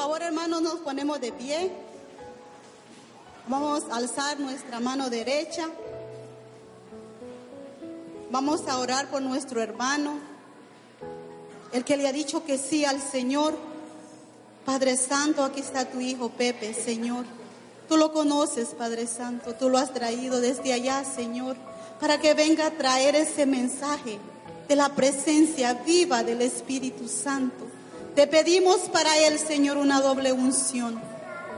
favor, hermanos, nos ponemos de pie. Vamos a alzar nuestra mano derecha. Vamos a orar por nuestro hermano, el que le ha dicho que sí al Señor. Padre Santo, aquí está tu hijo Pepe, Señor. Tú lo conoces, Padre Santo. Tú lo has traído desde allá, Señor, para que venga a traer ese mensaje de la presencia viva del Espíritu Santo. Te pedimos para él, Señor, una doble unción.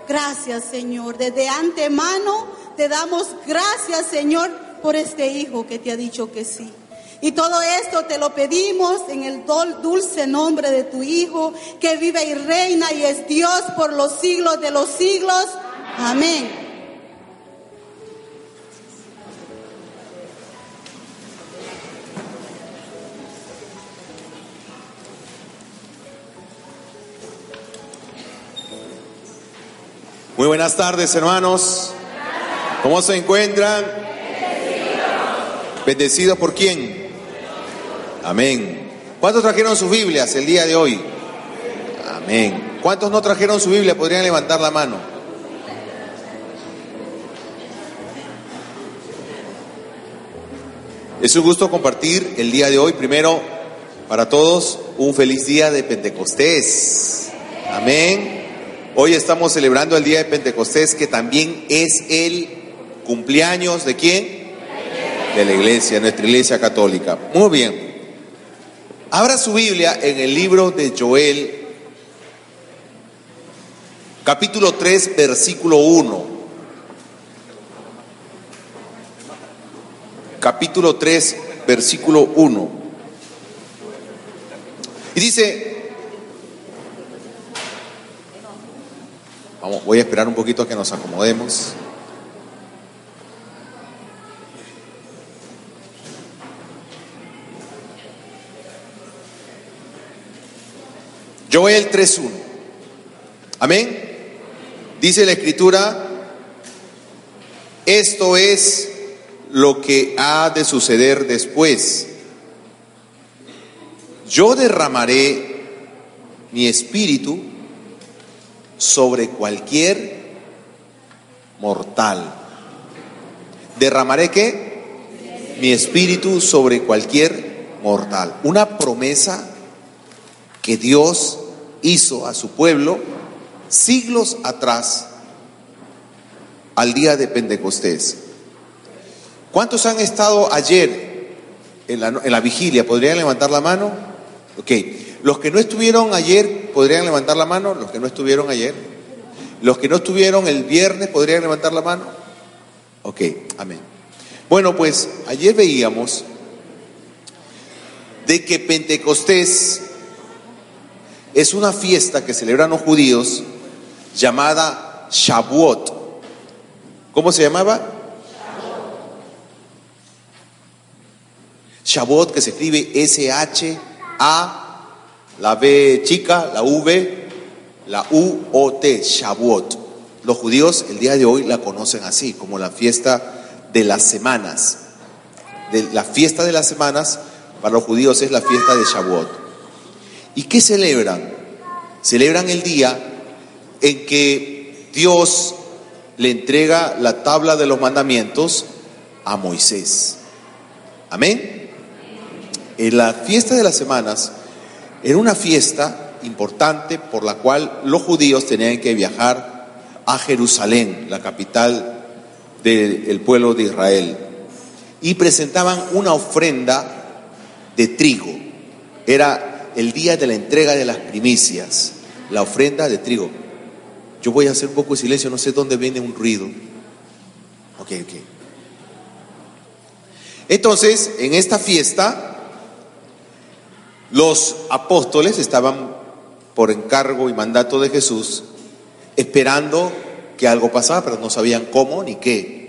Gracias, Señor. Desde antemano te damos gracias, Señor, por este hijo que te ha dicho que sí. Y todo esto te lo pedimos en el dulce nombre de tu Hijo, que vive y reina y es Dios por los siglos de los siglos. Amén. Buenas tardes, hermanos. ¿Cómo se encuentran? Bendecidos por quién? Amén. ¿Cuántos trajeron sus Biblias el día de hoy? Amén. ¿Cuántos no trajeron su Biblia? Podrían levantar la mano. Es un gusto compartir el día de hoy. Primero, para todos, un feliz día de Pentecostés. Amén. Hoy estamos celebrando el día de Pentecostés, que también es el cumpleaños de quién? De la iglesia, nuestra iglesia católica. Muy bien. Abra su Biblia en el libro de Joel, capítulo 3, versículo 1. Capítulo 3, versículo 1. Y dice, Vamos, voy a esperar un poquito a que nos acomodemos. Joel 3.1. Amén. Dice la escritura, esto es lo que ha de suceder después. Yo derramaré mi espíritu sobre cualquier mortal. ¿Derramaré qué? Mi espíritu sobre cualquier mortal. Una promesa que Dios hizo a su pueblo siglos atrás, al día de Pentecostés. ¿Cuántos han estado ayer en la, en la vigilia? ¿Podrían levantar la mano? Ok. Los que no estuvieron ayer, ¿podrían levantar la mano? Los que no estuvieron ayer. Los que no estuvieron el viernes, ¿podrían levantar la mano? Ok, amén. Bueno, pues ayer veíamos de que Pentecostés es una fiesta que celebran los judíos llamada Shavuot. ¿Cómo se llamaba? Shavuot, que se escribe S-H-A la B chica, la V, la U, O, T, Shavuot. Los judíos el día de hoy la conocen así, como la fiesta de las semanas. De la fiesta de las semanas para los judíos es la fiesta de Shavuot. ¿Y qué celebran? Celebran el día en que Dios le entrega la tabla de los mandamientos a Moisés. Amén. En la fiesta de las semanas era una fiesta importante por la cual los judíos tenían que viajar a Jerusalén, la capital del pueblo de Israel, y presentaban una ofrenda de trigo. Era el día de la entrega de las primicias, la ofrenda de trigo. Yo voy a hacer un poco de silencio, no sé dónde viene un ruido. Ok, ok. Entonces, en esta fiesta, los apóstoles estaban por encargo y mandato de Jesús esperando que algo pasara, pero no sabían cómo ni qué.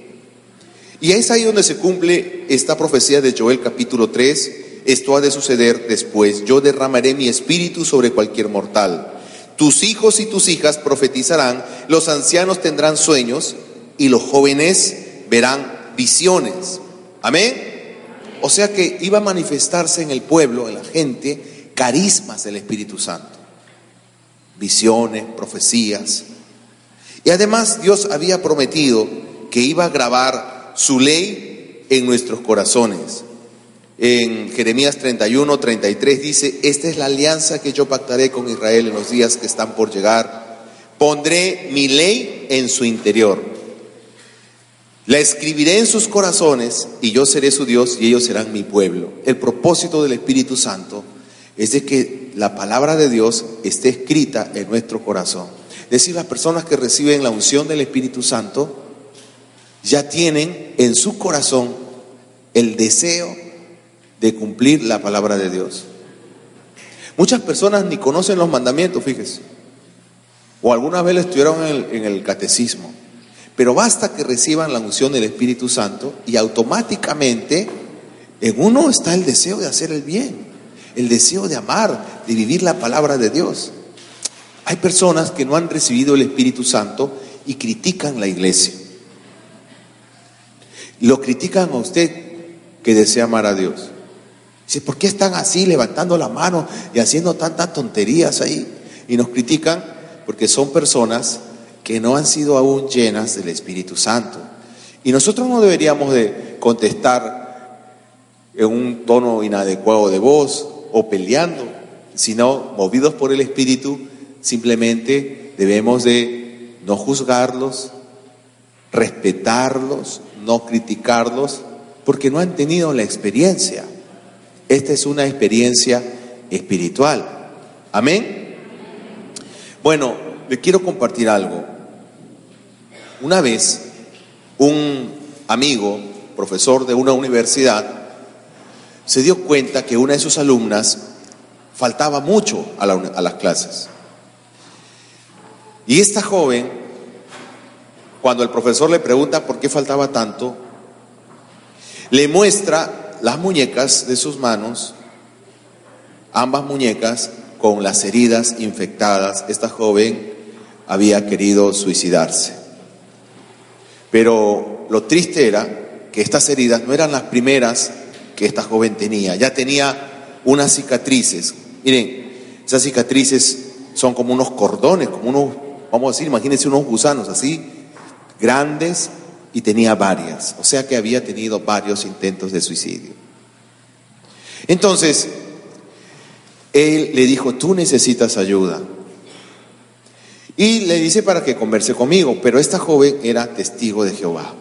Y es ahí donde se cumple esta profecía de Joel capítulo 3. Esto ha de suceder después. Yo derramaré mi espíritu sobre cualquier mortal. Tus hijos y tus hijas profetizarán, los ancianos tendrán sueños y los jóvenes verán visiones. Amén. O sea que iba a manifestarse en el pueblo, en la gente, carismas del Espíritu Santo. visiones, profecías. Y además Dios había prometido que iba a grabar su ley en nuestros corazones. En Jeremías 31, 33 dice, esta es la alianza que yo pactaré con Israel en los días que están por llegar. Pondré mi ley en su interior. La escribiré en sus corazones y yo seré su Dios y ellos serán mi pueblo. El propósito del Espíritu Santo es de que la palabra de Dios esté escrita en nuestro corazón. Es decir, las personas que reciben la unción del Espíritu Santo ya tienen en su corazón el deseo de cumplir la palabra de Dios. Muchas personas ni conocen los mandamientos, fíjese, o alguna vez lo estuvieron en el, en el catecismo, pero basta que reciban la unción del Espíritu Santo y automáticamente en uno está el deseo de hacer el bien el deseo de amar, de vivir la palabra de Dios. Hay personas que no han recibido el Espíritu Santo y critican la iglesia. Lo critican a usted que desea amar a Dios. Dice, ¿por qué están así levantando la mano y haciendo tantas tonterías ahí? Y nos critican porque son personas que no han sido aún llenas del Espíritu Santo. Y nosotros no deberíamos de contestar en un tono inadecuado de voz o peleando, sino movidos por el Espíritu, simplemente debemos de no juzgarlos, respetarlos, no criticarlos, porque no han tenido la experiencia. Esta es una experiencia espiritual. Amén. Bueno, le quiero compartir algo. Una vez, un amigo, profesor de una universidad, se dio cuenta que una de sus alumnas faltaba mucho a, las clases. Y esta joven, cuando el profesor le pregunta por qué faltaba tanto, le muestra las muñecas de sus manos, ambas muñecas con las heridas infectadas. Esta joven había querido suicidarse. Pero lo triste era que estas heridas no eran las primeras que esta joven tenía. Ya tenía unas cicatrices. Miren, esas cicatrices son como unos cordones, como unos, vamos a decir, imagínense unos gusanos así, grandes, y tenía varias. O sea que había tenido varios intentos de suicidio. Entonces, él le dijo, tú necesitas ayuda. Y le dice para que converse conmigo, pero esta joven era testigo de Jehová.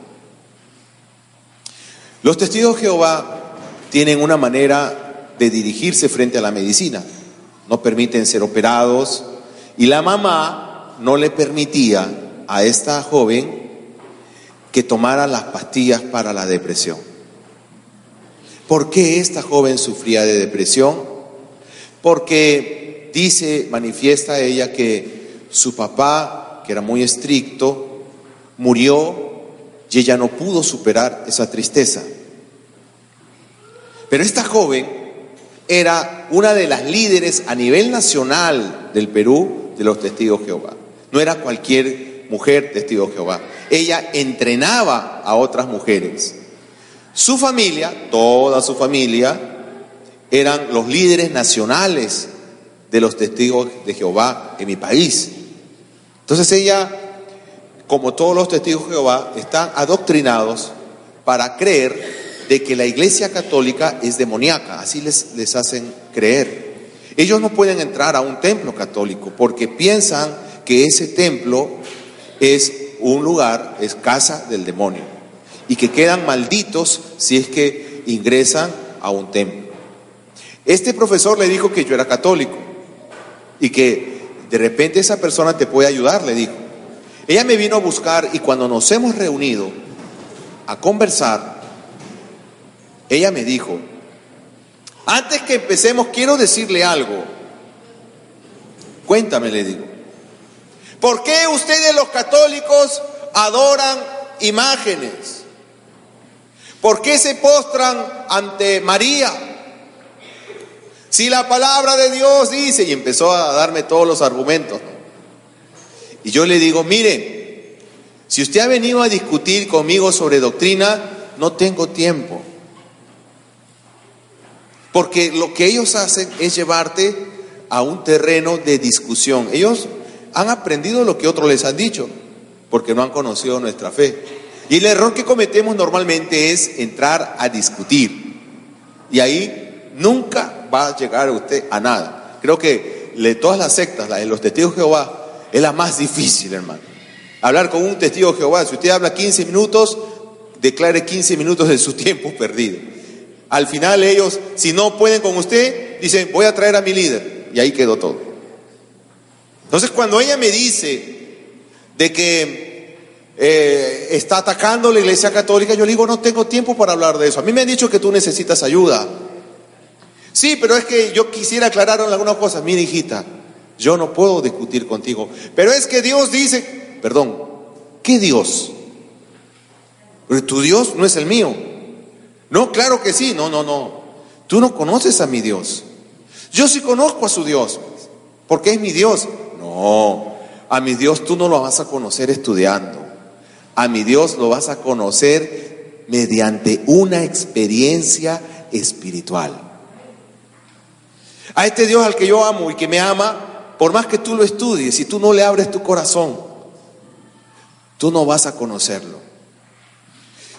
Los testigos de Jehová tienen una manera de dirigirse frente a la medicina. No permiten ser operados y la mamá no le permitía a esta joven que tomara las pastillas para la depresión. ¿Por qué esta joven sufría de depresión? Porque dice, manifiesta ella que su papá, que era muy estricto, murió y ella no pudo superar esa tristeza. Pero esta joven era una de las líderes a nivel nacional del Perú de los testigos de Jehová. No era cualquier mujer testigo de Jehová. Ella entrenaba a otras mujeres. Su familia, toda su familia, eran los líderes nacionales de los testigos de Jehová en mi país. Entonces ella, como todos los testigos de Jehová, están adoctrinados para creer de que la iglesia católica es demoníaca, así les, les hacen creer. Ellos no pueden entrar a un templo católico porque piensan que ese templo es un lugar, es casa del demonio, y que quedan malditos si es que ingresan a un templo. Este profesor le dijo que yo era católico y que de repente esa persona te puede ayudar, le dijo. Ella me vino a buscar y cuando nos hemos reunido a conversar, ella me dijo, antes que empecemos quiero decirle algo. Cuéntame, le digo. ¿Por qué ustedes los católicos adoran imágenes? ¿Por qué se postran ante María? Si la palabra de Dios dice, y empezó a darme todos los argumentos. Y yo le digo, mire, si usted ha venido a discutir conmigo sobre doctrina, no tengo tiempo. Porque lo que ellos hacen es llevarte a un terreno de discusión. Ellos han aprendido lo que otros les han dicho, porque no han conocido nuestra fe. Y el error que cometemos normalmente es entrar a discutir. Y ahí nunca va a llegar usted a nada. Creo que de todas las sectas, la de los testigos de Jehová, es la más difícil, hermano. Hablar con un testigo de Jehová, si usted habla 15 minutos, declare 15 minutos de su tiempo perdido. Al final ellos, si no pueden con usted, dicen, voy a traer a mi líder. Y ahí quedó todo. Entonces cuando ella me dice de que eh, está atacando la iglesia católica, yo le digo, no tengo tiempo para hablar de eso. A mí me han dicho que tú necesitas ayuda. Sí, pero es que yo quisiera aclarar algunas cosas. Mira, hijita, yo no puedo discutir contigo. Pero es que Dios dice, perdón, ¿qué Dios? Pero tu Dios no es el mío. No, claro que sí. No, no, no. Tú no conoces a mi Dios. Yo sí conozco a su Dios. Porque es mi Dios. No, a mi Dios tú no lo vas a conocer estudiando. A mi Dios lo vas a conocer mediante una experiencia espiritual. A este Dios al que yo amo y que me ama, por más que tú lo estudies, si tú no le abres tu corazón, tú no vas a conocerlo.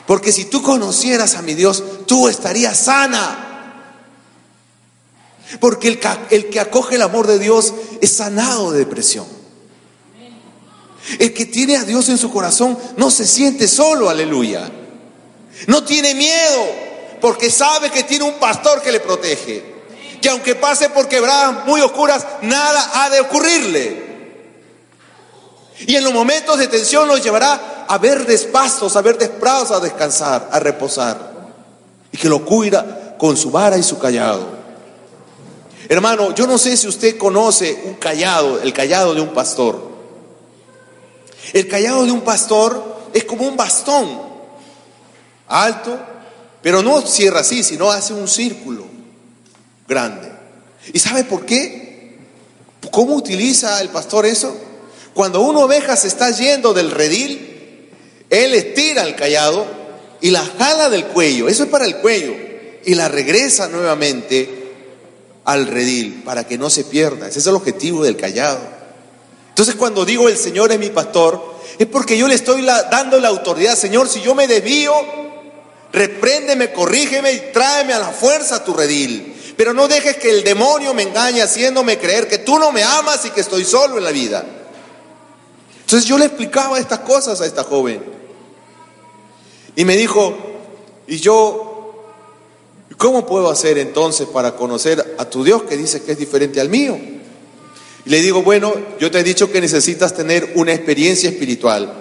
Porque si tú conocieras a mi Dios, tú estarías sana. Porque el, el, que acoge el amor de Dios es sanado de depresión. El que tiene a Dios en su corazón no se siente solo, aleluya. No tiene miedo porque sabe que tiene un pastor que le protege. Que aunque pase por quebradas muy oscuras, nada ha de ocurrirle. Y en los momentos de tensión nos llevará a ver pastos, a ver prados, a descansar, a reposar. Y que lo cuida con su vara y su callado. Hermano, yo no sé si usted conoce un callado, el callado de un pastor. El callado de un pastor es como un bastón, alto, pero no cierra así, sino hace un círculo grande. ¿Y sabe por qué? ¿Cómo utiliza el pastor eso? Cuando una oveja se está yendo del redil, él estira el callado y la jala del cuello, eso es para el cuello, y la regresa nuevamente al redil para que no se pierda. Ese es el objetivo del callado. Entonces cuando digo el Señor es mi pastor, es porque yo le estoy dando la autoridad, Señor, si yo me desvío, repréndeme, corrígeme y tráeme a la fuerza a tu redil. Pero no dejes que el demonio me engañe haciéndome creer que tú no me amas y que estoy solo en la vida. Entonces yo le explicaba estas cosas a esta joven. Y me dijo, y yo ¿Cómo puedo hacer entonces para conocer a tu Dios que dice que es diferente al mío? Y le digo, bueno, yo te he dicho que necesitas tener una experiencia espiritual.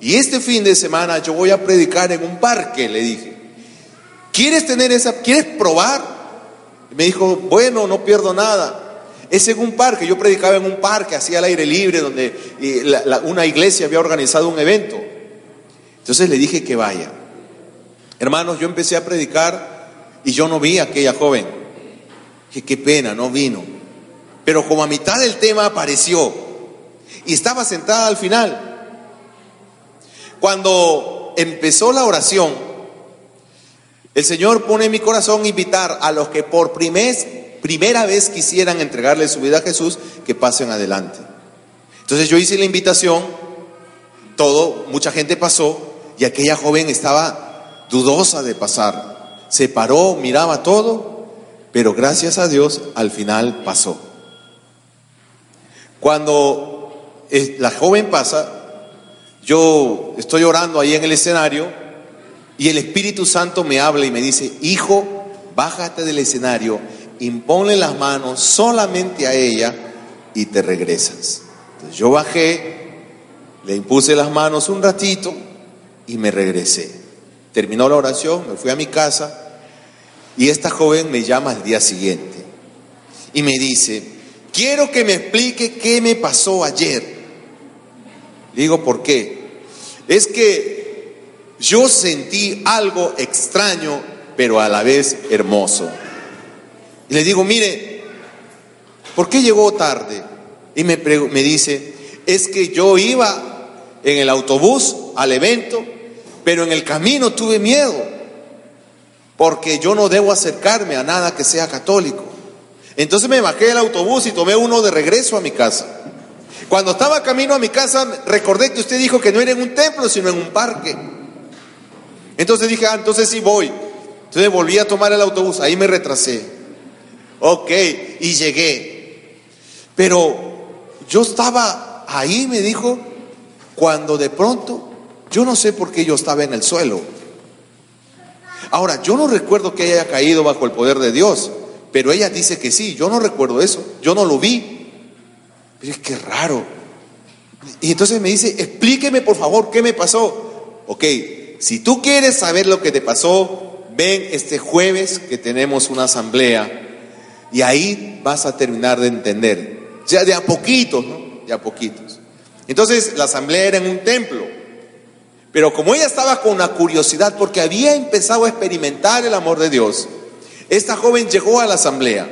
Y este fin de semana yo voy a predicar en un parque, le dije. ¿Quieres tener esa, quieres probar? Me dijo, bueno, no pierdo nada. Es en un parque, yo predicaba en un parque, así al aire libre, donde una iglesia había organizado un evento. Entonces le dije que vaya. Hermanos, yo empecé a predicar y yo no vi a aquella joven. Que qué pena, no vino. Pero como a mitad del tema apareció y estaba sentada al final. Cuando empezó la oración, el Señor pone en mi corazón invitar a los que por primera vez quisieran entregarle su vida a Jesús, que pasen adelante. Entonces yo hice la invitación, todo, mucha gente pasó y aquella joven estaba dudosa de pasar se paró, miraba todo, pero gracias a Dios al final pasó. Cuando la joven pasa, yo estoy orando ahí en el escenario y el Espíritu Santo me habla y me dice, hijo, bájate del escenario, imponle las manos solamente a ella y te regresas. Entonces yo bajé, le impuse las manos un ratito y me regresé. Terminó la oración, me fui a mi casa y esta joven me llama al día siguiente y me dice, quiero que me explique qué me pasó ayer. Le digo, ¿por qué? Es que yo sentí algo extraño, pero a la vez hermoso. Y le digo, mire, ¿por qué llegó tarde? Y me, me dice, es que yo iba en el autobús al evento pero en el camino tuve miedo, porque yo no debo acercarme a nada que sea católico. Entonces me bajé del autobús y tomé uno de regreso a mi casa. Cuando estaba camino a mi casa, recordé que usted dijo que no era en un templo, sino en un parque. Entonces dije, ah, entonces sí voy. Entonces volví a tomar el autobús, ahí me retrasé. Ok, y llegué. Pero yo estaba ahí, me dijo, cuando de pronto, yo no sé por qué yo estaba en el suelo. Ahora, yo no recuerdo que haya caído bajo el poder de Dios, pero ella dice que sí, yo no recuerdo eso, yo no lo vi. Pero es que raro. Y entonces me dice, explíqueme por favor qué me pasó. Ok, si tú quieres saber lo que te pasó, ven este jueves que tenemos una asamblea y ahí vas a terminar de entender. Ya de a poquitos, ¿no? De a poquitos. Entonces la asamblea era en un templo. Pero como ella estaba con una curiosidad porque había empezado a experimentar el amor de Dios, esta joven llegó a la asamblea,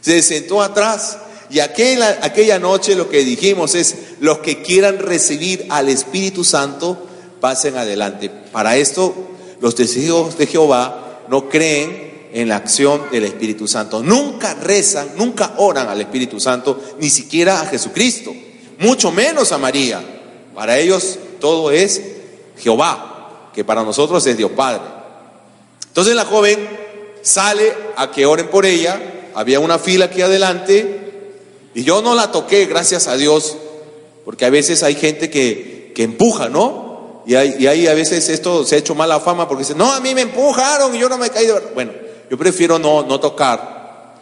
se sentó atrás y aquella, aquella noche lo que dijimos es, los que quieran recibir al Espíritu Santo, pasen adelante. Para esto, los testigos de Jehová no creen en la acción del Espíritu Santo. Nunca rezan, nunca oran al Espíritu Santo, ni siquiera a Jesucristo, mucho menos a María. Para ellos todo es Jehová, que para nosotros es Dios Padre. Entonces la joven sale a que oren por ella, había una fila aquí adelante, y yo no la toqué, gracias a Dios, porque a veces hay gente que, que empuja, ¿no? Y, hay, ahí a veces esto se ha hecho mala fama porque dicen, no, a mí me empujaron y yo no me he caído. Bueno, yo prefiero no, no tocar,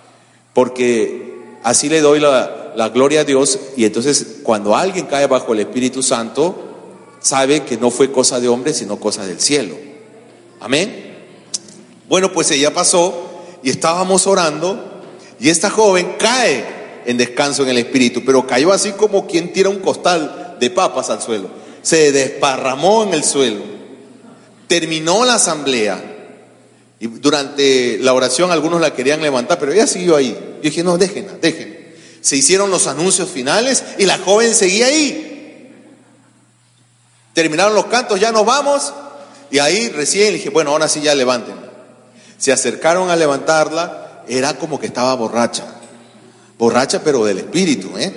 porque así le doy la, la gloria a Dios y entonces cuando alguien cae bajo el Espíritu Santo, sabe que no fue cosa de hombre, sino cosa del cielo. Amén. Bueno, pues ella pasó y estábamos orando y esta joven cae en descanso en el espíritu, pero cayó así como quien tira un costal de papas al suelo. Se desparramó en el suelo. Terminó la asamblea. Y durante la oración algunos la querían levantar, pero ella siguió ahí. Yo dije, no, déjenla, déjenla. Se hicieron los anuncios finales y la joven seguía ahí. Terminaron los cantos, ya nos vamos. Y ahí recién dije, bueno, ahora sí ya levántenla. Se acercaron a levantarla, era como que estaba borracha borracha pero del espíritu, ¿eh?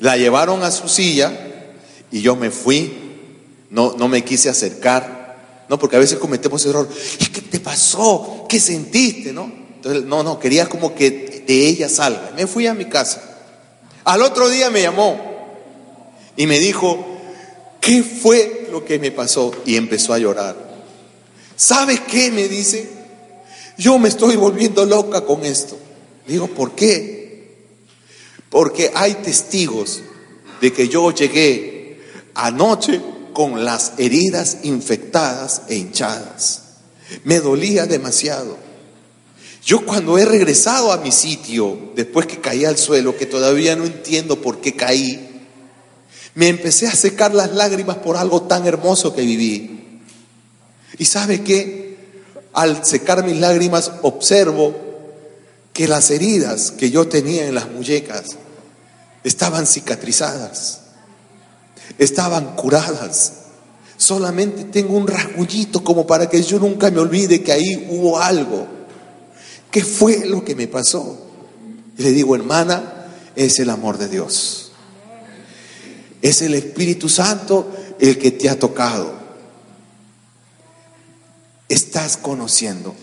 La llevaron a su silla y yo me fui, no, no me quise acercar, no, porque a veces cometemos error. ¿Y qué te pasó? ¿Qué sentiste? No, entonces, no, no, quería como que de ella salga. Me fui a mi casa. Al otro día me llamó y me dijo, ¿qué fue lo que me pasó? Y empezó a llorar. ¿Sabes qué? Me dice, yo me estoy volviendo loca con esto. Digo, ¿por qué? Porque hay testigos de que yo llegué anoche con las heridas infectadas e hinchadas. Me dolía demasiado. Yo cuando he regresado a mi sitio, después que caí al suelo, que todavía no entiendo por qué caí, me empecé a secar las lágrimas por algo tan hermoso que viví. Y sabe qué? Al secar mis lágrimas observo que las heridas que yo tenía en las muñecas estaban cicatrizadas, estaban curadas. Solamente tengo un rasguñito como para que yo nunca me olvide que ahí hubo algo. ¿Qué fue lo que me pasó? Y le digo, hermana, es el amor de Dios. Es el Espíritu Santo el que te ha tocado. Estás conociendo,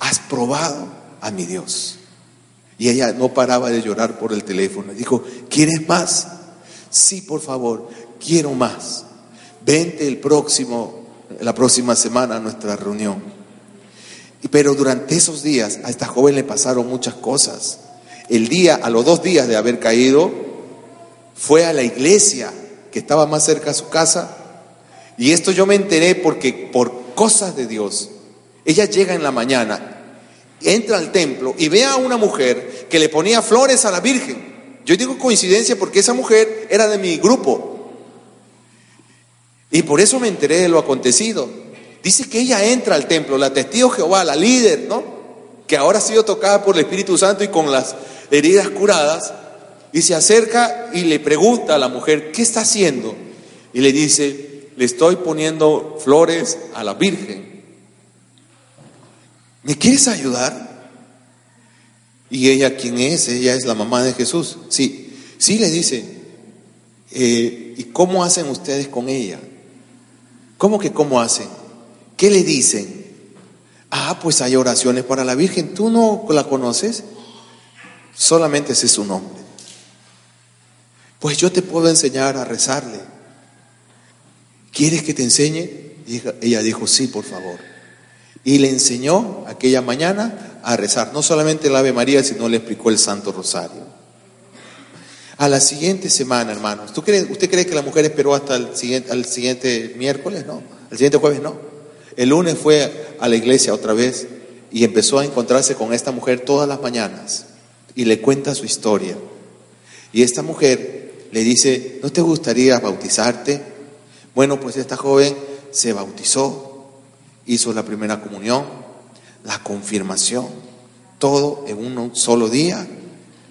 has probado a mi Dios. Y ella no paraba de llorar por el teléfono. Dijo, ¿quieres más? Sí, por favor, quiero más. Vente el próximo, la próxima semana a nuestra reunión. Pero durante esos días a esta joven le pasaron muchas cosas. El día, a los dos días de haber caído, fue a la iglesia que estaba más cerca a su casa. Y esto yo me enteré porque por cosas de Dios, ella llega en la mañana entra al templo y ve a una mujer que le ponía flores a la Virgen. Yo digo coincidencia porque esa mujer era de mi grupo. Y por eso me enteré de lo acontecido. Dice que ella entra al templo, la testigo Jehová, la líder, ¿no? Que ahora ha sido tocada por el Espíritu Santo y con las heridas curadas. Y se acerca y le pregunta a la mujer, ¿qué está haciendo? Y le dice, le estoy poniendo flores a la Virgen. ¿Me quieres ayudar? ¿Y ella quién es? Ella es la mamá de Jesús. Sí, sí le dice, eh, ¿y cómo hacen ustedes con ella? ¿Cómo que cómo hacen? ¿Qué le dicen? Ah, pues hay oraciones para la Virgen. ¿Tú no la conoces? Solamente es su nombre. Pues yo te puedo enseñar a rezarle. ¿Quieres que te enseñe? ella dijo, sí, por favor. Y le enseñó aquella mañana a rezar, no solamente el Ave María, sino le explicó el Santo Rosario. A la siguiente semana, hermanos, ¿tú ¿usted cree que la mujer esperó hasta el siguiente, al siguiente miércoles? No. ¿El siguiente jueves? No. El lunes fue a la iglesia otra vez y empezó a encontrarse con esta mujer todas las mañanas y le cuenta su historia. Y esta mujer le dice, ¿no te gustaría bautizarte? Bueno, pues esta joven se bautizó, hizo la primera comunión, la confirmación, todo en un solo día,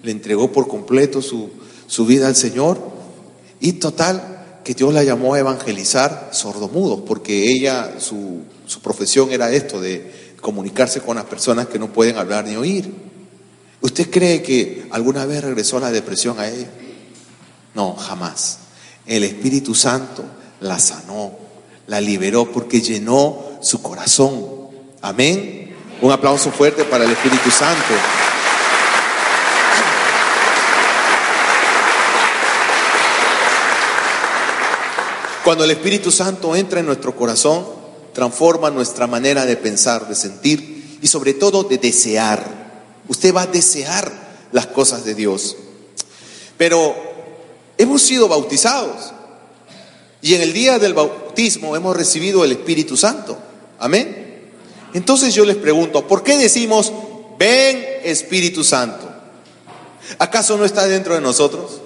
le entregó por completo su, su vida al Señor y total que Dios la llamó a evangelizar sordomudos, porque ella, su, su profesión era esto, de comunicarse con las personas que no pueden hablar ni oír. ¿Usted cree que alguna vez regresó la depresión a ella? No, jamás. El Espíritu Santo la sanó, la liberó porque llenó su corazón. Amén. Un aplauso fuerte para el Espíritu Santo. Cuando el Espíritu Santo entra en nuestro corazón, transforma nuestra manera de pensar, de sentir y sobre todo de desear. Usted va a desear las cosas de Dios. Pero hemos sido bautizados. Y en el día del bautismo hemos recibido el Espíritu Santo. Amén. Entonces yo les pregunto, ¿por qué decimos, ven Espíritu Santo? ¿Acaso no está dentro de nosotros?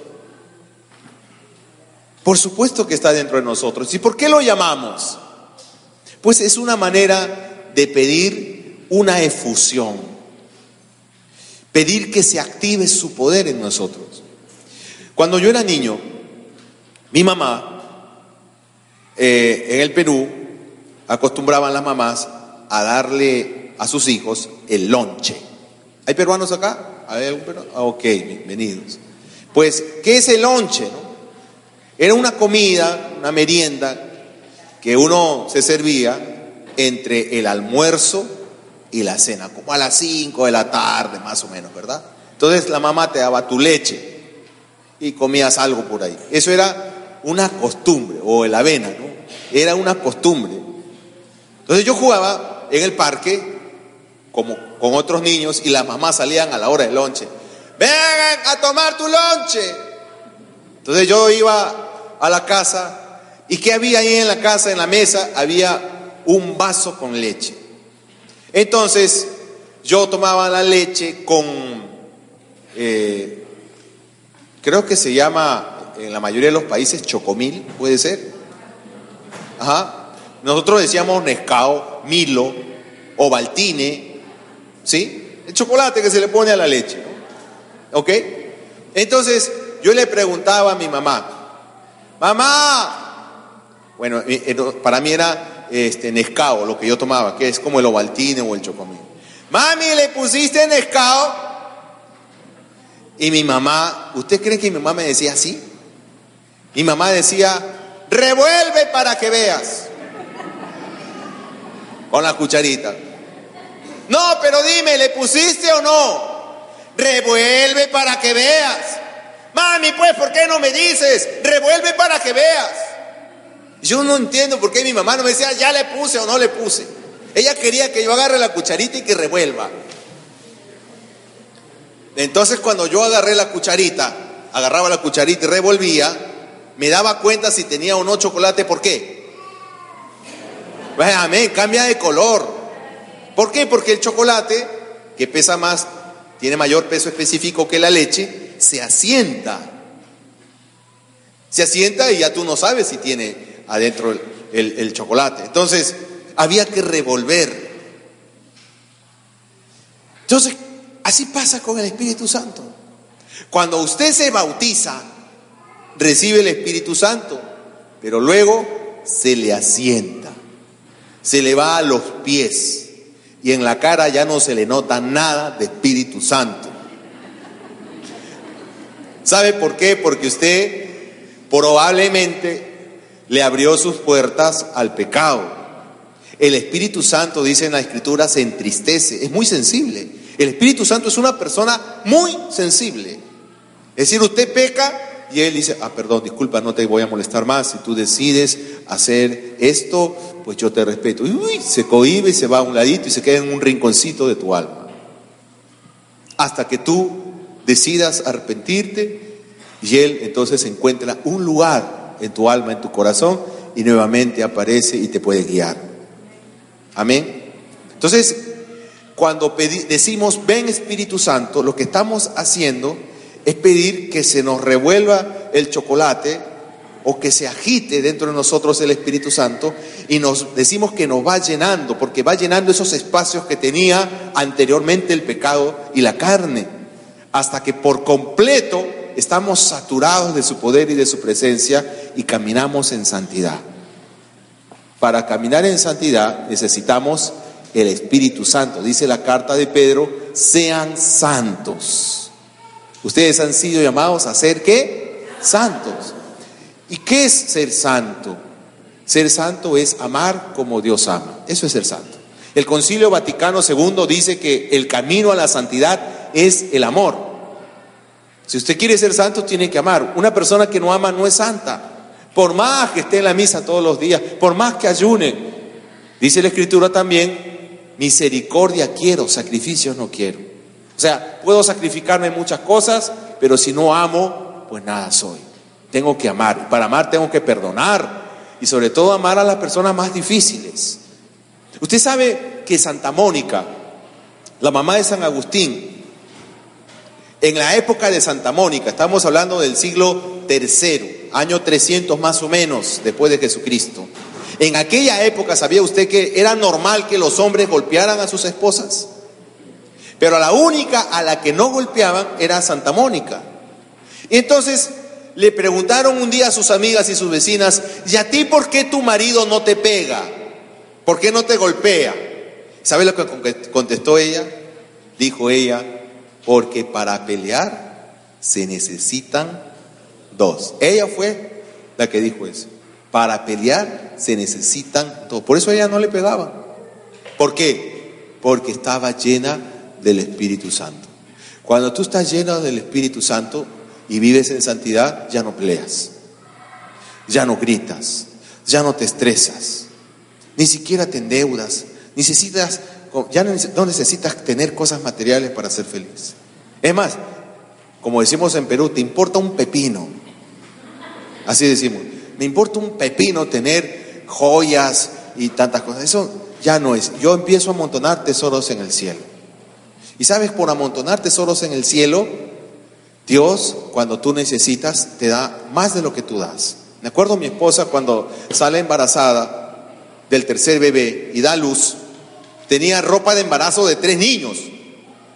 Por supuesto que está dentro de nosotros. ¿Y por qué lo llamamos? Pues es una manera de pedir una efusión. Pedir que se active su poder en nosotros. Cuando yo era niño, mi mamá eh, en el Perú acostumbraban las mamás a darle a sus hijos el lonche. ¿Hay peruanos acá? ¿Hay algún peruano? Ah, ok, bienvenidos. Pues, ¿qué es el lonche? Era una comida, una merienda que uno se servía entre el almuerzo y la cena, como a las 5 de la tarde, más o menos, ¿verdad? Entonces la mamá te daba tu leche y comías algo por ahí. Eso era una costumbre, o el avena, ¿no? era una costumbre. Entonces yo jugaba en el parque como con otros niños y las mamás salían a la hora del lonche. Vengan a tomar tu lonche. Entonces yo iba a la casa y ¿qué había ahí en la casa, en la mesa? Había un vaso con leche. Entonces yo tomaba la leche con, eh, creo que se llama en la mayoría de los países chocomil, puede ser. Nosotros decíamos Nescao, Milo, Ovaltine, ¿sí? El chocolate que se le pone a la leche, ¿Ok? Entonces, yo le preguntaba a mi mamá, mamá, bueno, eh, para mí era este, Nescao lo que yo tomaba, que es como el Ovaltine o el Chocomil. Mami, ¿le pusiste Nescao? Y mi mamá, ¿usted cree que mi mamá me decía así? Mi mamá decía, revuelve para que veas. Con la cucharita. No, pero dime, ¿le pusiste o no? Revuelve para que veas. Mami, pues, ¿por qué no me dices? Revuelve para que veas. Yo no entiendo por qué mi mamá no me decía, ya le puse o no le puse. Ella quería que yo agarre la cucharita y que revuelva. Entonces cuando yo agarré la cucharita, agarraba la cucharita y revolvía, me daba cuenta si tenía o no chocolate, ¿por qué? Amén, cambia de color. ¿Por qué? Porque el chocolate, que pesa más, tiene mayor peso específico que la leche, se asienta. Se asienta y ya tú no sabes si tiene adentro el, chocolate. Entonces, había que revolver. Entonces, así pasa con el Espíritu Santo. Cuando usted se bautiza, recibe el Espíritu Santo, pero luego se le asienta, se le va a los pies y en la cara ya no se le nota nada de Espíritu Santo. ¿Sabe por qué? Porque usted probablemente le abrió sus puertas al pecado. El Espíritu Santo, dice en la Escritura, se entristece, es muy sensible. El Espíritu Santo es una persona muy sensible. Es decir, usted peca y Él dice, ah, perdón, disculpa, no te voy a molestar más. Si tú decides hacer esto, pues yo te respeto. Y uy, se cohibe y se va a un ladito y se queda en un rinconcito de tu alma. Hasta que tú decidas arrepentirte y Él entonces encuentra un lugar en tu alma, en tu corazón y nuevamente aparece y te puede guiar. Amén. Entonces, cuando decimos, ven Espíritu Santo, lo que estamos haciendo es pedir que se nos revuelva el chocolate o que se agite dentro de nosotros el Espíritu Santo y nos decimos que nos va llenando, porque va llenando esos espacios que tenía anteriormente el pecado y la carne, hasta que por completo estamos saturados de su poder y de su presencia y caminamos en santidad. Para caminar en santidad necesitamos el Espíritu Santo. Dice la carta de Pedro, sean santos Ustedes han sido llamados a ser qué? Santos. ¿Y qué es ser santo? Ser santo es amar como Dios ama. Eso es ser santo. El Concilio Vaticano II dice que el camino a la santidad es el amor. Si usted quiere ser santo, tiene que amar. Una persona que no ama no es santa. Por más que esté en la misa todos los días, por más que ayune. Dice la Escritura también, misericordia quiero, sacrificios no quiero. O sea, puedo sacrificarme muchas cosas, pero si no amo, pues nada soy. Tengo que amar. Para amar tengo que perdonar. Y sobre todo amar a las personas más difíciles. Usted sabe que Santa Mónica, la mamá de San Agustín, en la época de Santa Mónica, estamos hablando del siglo III, año 300 más o menos después de Jesucristo. En aquella época, ¿sabía usted que era normal que los hombres golpearan a sus esposas? Pero la única a la que no golpeaban era Santa Mónica. Y entonces le preguntaron un día a sus amigas y sus vecinas, ¿y a ti por qué tu marido no te pega? ¿Por qué no te golpea? ¿Sabe lo que contestó ella? Dijo ella, porque para pelear se necesitan dos. Ella fue la que dijo eso. Para pelear se necesitan dos. Por eso ella no le pegaba. ¿Por qué? Porque estaba llena del Espíritu Santo. Cuando tú estás lleno del Espíritu Santo y vives en santidad, ya no peleas, ya no gritas, ya no te estresas, ni siquiera te endeudas, necesitas, ya no necesitas tener cosas materiales para ser feliz. Es más, como decimos en Perú, te importa un pepino. Así decimos, me importa un pepino tener joyas y tantas cosas. Eso ya no es. Yo empiezo a amontonar tesoros en el cielo. Y sabes, por amontonar tesoros en el cielo, Dios, cuando tú necesitas, te da más de lo que tú das. Me acuerdo mi esposa cuando sale embarazada del tercer bebé y da luz, tenía ropa de embarazo de tres niños,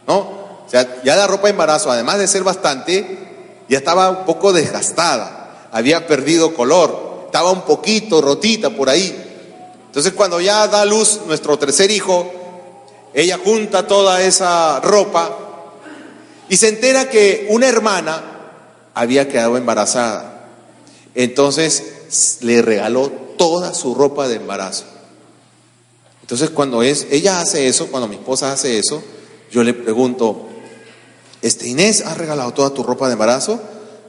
¿no? O sea, ya la ropa de embarazo, además de ser bastante, ya estaba un poco desgastada, había perdido color, estaba un poquito rotita por ahí. Entonces cuando ya da luz nuestro tercer hijo, ella junta toda esa ropa y se entera que una hermana había quedado embarazada. Entonces le regaló toda su ropa de embarazo. Entonces cuando es, ella hace eso, cuando mi esposa hace eso, yo le pregunto, este Inés, ¿has regalado toda tu ropa de embarazo?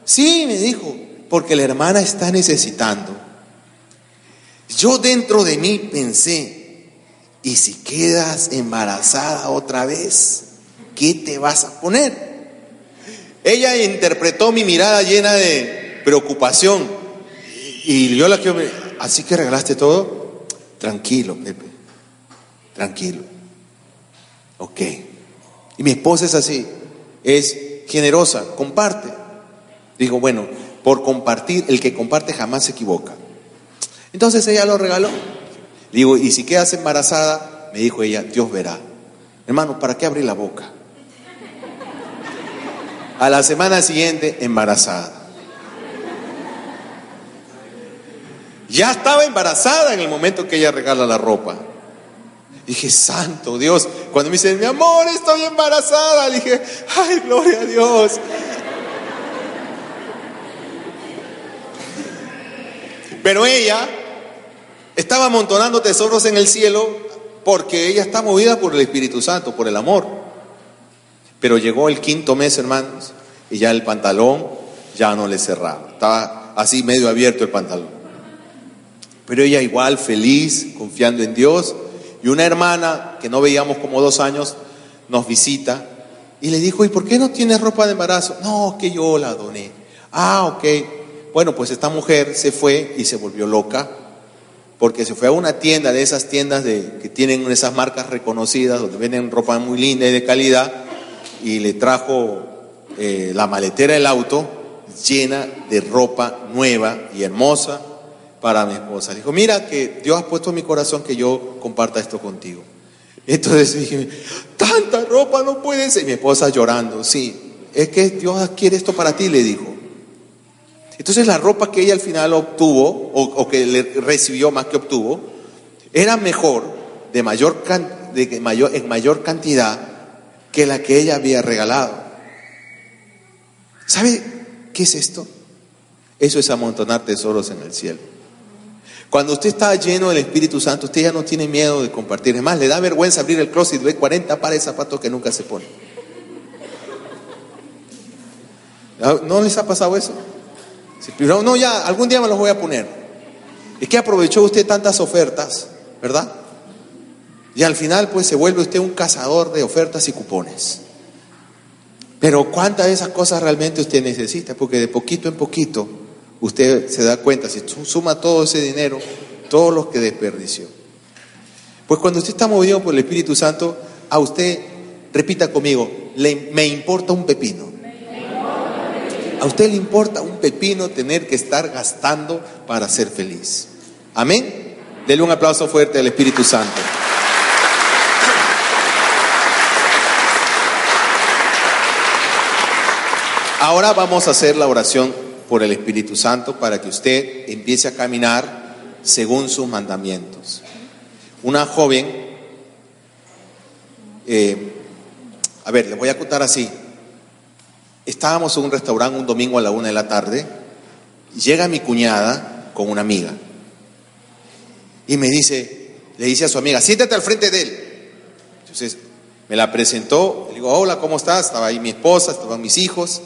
Sí, me dijo, porque la hermana está necesitando. Yo dentro de mí pensé, y si quedas embarazada otra vez, ¿qué te vas a poner? Ella interpretó mi mirada llena de preocupación. Y yo la quiero, así que regalaste todo. Tranquilo, Pepe. Tranquilo. Ok. Y mi esposa es así. Es generosa, comparte. Digo, bueno, por compartir, el que comparte jamás se equivoca. Entonces ella lo regaló. Digo, y si quedas embarazada, me dijo ella, Dios verá. Hermano, ¿para qué abrir la boca? A la semana siguiente, embarazada. Ya estaba embarazada en el momento que ella regala la ropa. Dije, santo Dios. Cuando me dicen, mi amor, estoy embarazada, le dije, ay, gloria a Dios. Pero ella estaba amontonando tesoros en el cielo porque ella está movida por el Espíritu Santo, por el amor. Pero llegó el quinto mes, hermanos, y ya el pantalón ya no le cerraba. Estaba así medio abierto el pantalón. Pero ella igual, feliz, confiando en Dios. Y una hermana que no veíamos como dos años nos visita y le dijo, ¿y por qué no tienes ropa de embarazo? No, que yo la doné. Ah, ok. Bueno, pues esta mujer se fue y se volvió loca porque se fue a una tienda de esas tiendas de, que tienen esas marcas reconocidas, donde venden ropa muy linda y de calidad, y le trajo eh, la maletera del auto llena de ropa nueva y hermosa para mi esposa. Le dijo, mira que Dios ha puesto en mi corazón que yo comparta esto contigo. Entonces dije, tanta ropa no puede ser. Mi esposa llorando, sí, es que Dios quiere esto para ti, le dijo. Entonces la ropa que ella al final obtuvo, o, que le recibió más que obtuvo, era mejor, de mayor, de mayor, en mayor cantidad, que la que ella había regalado. ¿Sabe qué es esto? Eso es amontonar tesoros en el cielo. Cuando usted está lleno del Espíritu Santo, usted ya no tiene miedo de compartir. Es más, le da vergüenza abrir el closet y ve 40 pares de zapatos que nunca se pone. ¿No les ha pasado eso? no, ya, algún día me los voy a poner. Es que aprovechó usted tantas ofertas, ¿verdad? Y al final pues se vuelve usted un cazador de ofertas y cupones. Pero ¿cuántas de esas cosas realmente usted necesita? Porque de poquito en poquito usted se da cuenta, si suma todo ese dinero, todos los que desperdició. Pues cuando usted está movido por el Espíritu Santo, a usted, repita conmigo, le, me importa un pepino. A usted le importa un pepino tener que estar gastando para ser feliz. Amén. Dele un aplauso fuerte al Espíritu Santo. Ahora vamos a hacer la oración por el Espíritu Santo para que usted empiece a caminar según sus mandamientos. Una joven, eh, a ver, le voy a contar así. Estábamos en un restaurante un domingo a la una de la tarde. Llega mi cuñada con una amiga y me dice, le dice a su amiga, siéntate al frente de él. Entonces me la presentó, le digo, hola, ¿cómo estás? Estaba ahí mi esposa, estaban mis hijos.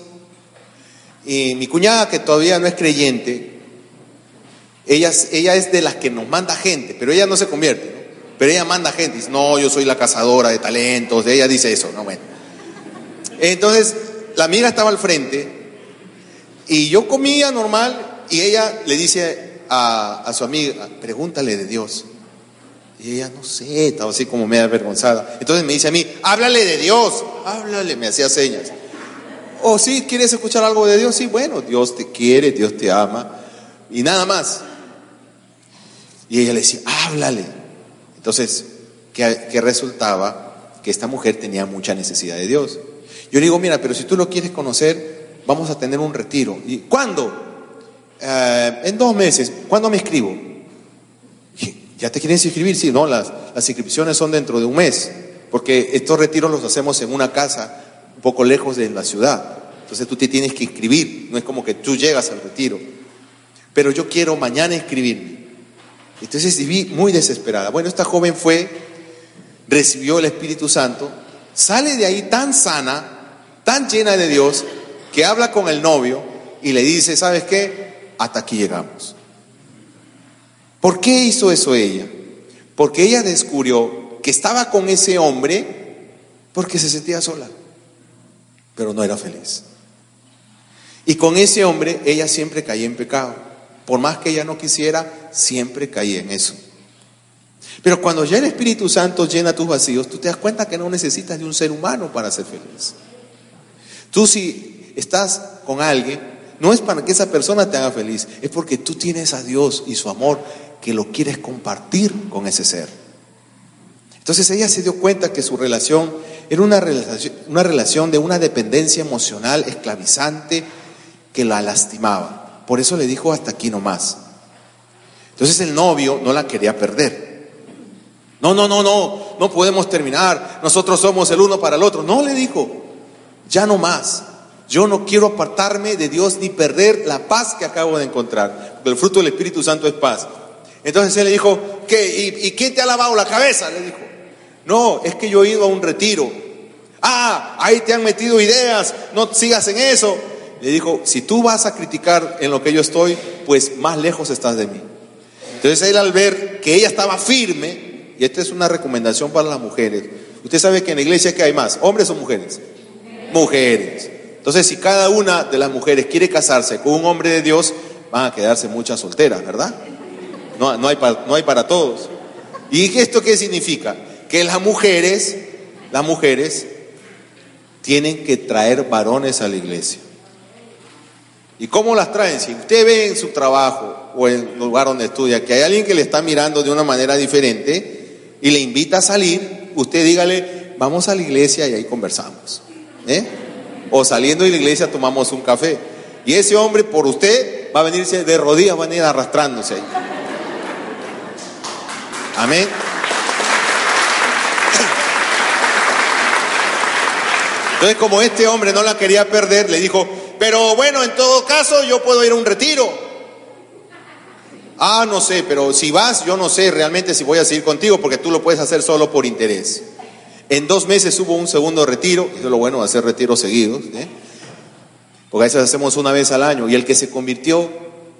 Y mi cuñada, que todavía no es creyente, ella, ella es de las que nos manda gente, pero ella no se convierte, pero ella manda gente. Dice, no, yo soy la cazadora de talentos, ella dice eso, no, bueno. Entonces la amiga estaba al frente y yo comía normal y ella le dice a, su amiga, pregúntale de Dios. Y ella, no sé, estaba así como media avergonzada. Entonces me dice a mí, háblale de Dios, háblale, me hacía señas. O oh, sí, ¿quieres escuchar algo de Dios? Sí, bueno, Dios te quiere, Dios te ama y nada más. Y ella le decía, háblale. Entonces, ¿qué, qué resultaba? Que esta mujer tenía mucha necesidad de Dios. Yo le digo, mira, pero si tú lo quieres conocer, vamos a tener un retiro. ¿Y cuándo? Eh, en dos meses. ¿Cuándo me inscribo? ¿Ya te quieres inscribir? Sí, no, las inscripciones son dentro de un mes, porque estos retiros los hacemos en una casa poco lejos de la ciudad. Entonces tú te tienes que inscribir, no es como que tú llegas al retiro. Pero yo quiero mañana inscribirme. Entonces viví muy desesperada. Bueno, esta joven fue, recibió el Espíritu Santo, sale de ahí tan sana, tan llena de Dios que habla con el novio y le dice, ¿sabes qué? Hasta aquí llegamos. ¿Por qué hizo eso ella? Porque ella descubrió que estaba con ese hombre porque se sentía sola, pero no era feliz. Y con ese hombre ella siempre caía en pecado. Por más que ella no quisiera, siempre caía en eso. Pero cuando ya el Espíritu Santo llena tus vacíos, tú te das cuenta que no necesitas de un ser humano para ser feliz. Tú si estás con alguien, no es para que esa persona te haga feliz, es porque tú tienes a Dios y su amor que lo quieres compartir con ese ser. Entonces ella se dio cuenta que su relación era una relación, una relación de una dependencia emocional esclavizante que la lastimaba. Por eso le dijo hasta aquí nomás. Entonces el novio no la quería perder. No, no, no, no, no podemos terminar. Nosotros somos el uno para el otro. No, le dijo, ya no más. Yo no quiero apartarme de Dios ni perder la paz que acabo de encontrar. Porque el fruto del Espíritu Santo es paz. Entonces él le dijo, ¿qué? ¿Y, quién te ha lavado la cabeza? Le dijo. No, es que yo he ido a un retiro. Ah, ahí te han metido ideas, no sigas en eso. Le dijo, si tú vas a criticar en lo que yo estoy, pues más lejos estás de mí. Entonces él al ver que ella estaba firme, y esta es una recomendación para las mujeres, usted sabe que en la iglesia que hay más, hombres o mujeres. Mujeres. Entonces si cada una de las mujeres quiere casarse con un hombre de Dios, van a quedarse muchas solteras, ¿verdad? No, no, hay, para, no hay para todos. ¿Y esto qué significa? Que las mujeres, las mujeres tienen que traer varones a la iglesia. ¿Y cómo las traen? Si usted ve en su trabajo o en el lugar donde estudia que hay alguien que le está mirando de una manera diferente y le invita a salir, usted dígale, vamos a la iglesia y ahí conversamos. ¿eh? O saliendo de la iglesia tomamos un café. Y ese hombre por usted va a venirse de rodillas, va a venir arrastrándose ahí. Amén. Entonces, como este hombre no la quería perder, le dijo, pero bueno, en todo caso yo puedo ir a un retiro. Ah, no sé, pero si vas, yo no sé realmente si voy a seguir contigo porque tú lo puedes hacer solo por interés. En dos meses hubo un segundo retiro, eso es lo bueno hacer retiros seguidos, ¿eh? porque a veces hacemos una vez al año, y el que se convirtió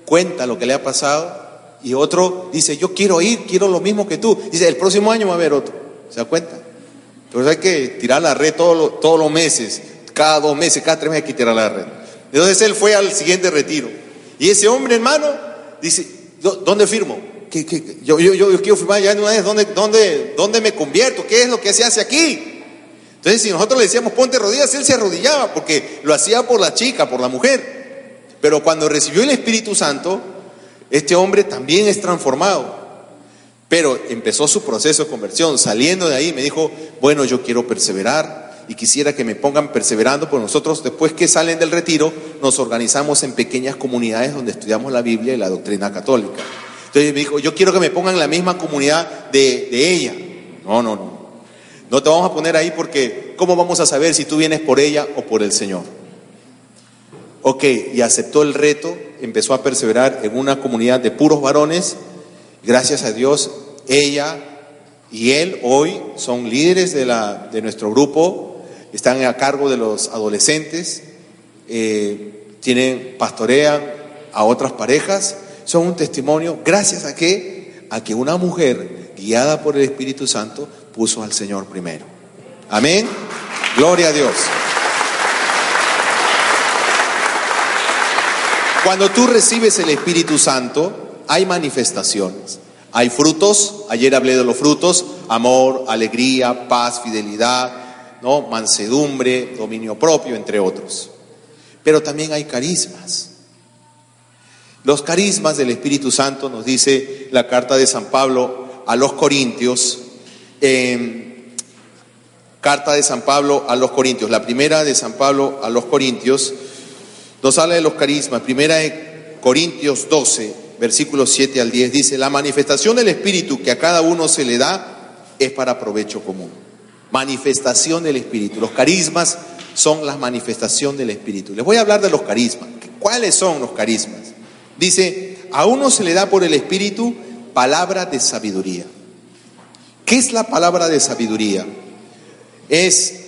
cuenta lo que le ha pasado y otro dice, yo quiero ir, quiero lo mismo que tú. Dice, el próximo año va a haber otro. ¿Se da cuenta? Entonces hay que tirar la red todos todos los meses, cada dos meses, cada tres meses hay que tirar la red. Entonces él fue al siguiente retiro. Y ese hombre, hermano, dice, ¿dónde firmo? Yo, yo, yo, quiero firmar ya una vez, ¿dónde, dónde, ¿dónde me convierto? ¿Qué es lo que se hace aquí? Entonces si nosotros le decíamos, ponte rodillas, él se arrodillaba porque lo hacía por la chica, por la mujer. Pero cuando recibió el Espíritu Santo, este hombre también es transformado. Pero empezó su proceso de conversión. Saliendo de ahí me dijo, bueno, yo quiero perseverar y quisiera que me pongan perseverando, pues nosotros después que salen del retiro nos organizamos en pequeñas comunidades donde estudiamos la Biblia y la doctrina católica. Entonces me dijo, yo quiero que me pongan en la misma comunidad de, de ella. No, no, no. No te vamos a poner ahí porque ¿cómo vamos a saber si tú vienes por ella o por el Señor? Ok, y aceptó el reto, empezó a perseverar en una comunidad de puros varones. Gracias a Dios, ella y él hoy son líderes de, la, de nuestro grupo, están a cargo de los adolescentes, eh, tienen, pastorean a otras parejas, son un testimonio gracias a que, a que una mujer guiada por el Espíritu Santo puso al Señor primero. Amén. Gloria a Dios. Cuando tú recibes el Espíritu Santo, hay manifestaciones, hay frutos. Ayer hablé de los frutos: amor, alegría, paz, fidelidad, ¿no? mansedumbre, dominio propio, entre otros. Pero también hay carismas. Los carismas del Espíritu Santo nos dice la carta de San Pablo a los Corintios. carta de San Pablo a los Corintios. La primera de San Pablo a los Corintios nos habla de los carismas. Primera de Corintios 12, versículos 7 al 10, dice, la manifestación del Espíritu que a cada uno se le da es para provecho común. Manifestación del Espíritu. Los carismas son la manifestación del Espíritu. Les voy a hablar de los carismas. ¿Cuáles son los carismas? Dice, a uno se le da por el Espíritu palabra de sabiduría. ¿Qué es la palabra de sabiduría? Es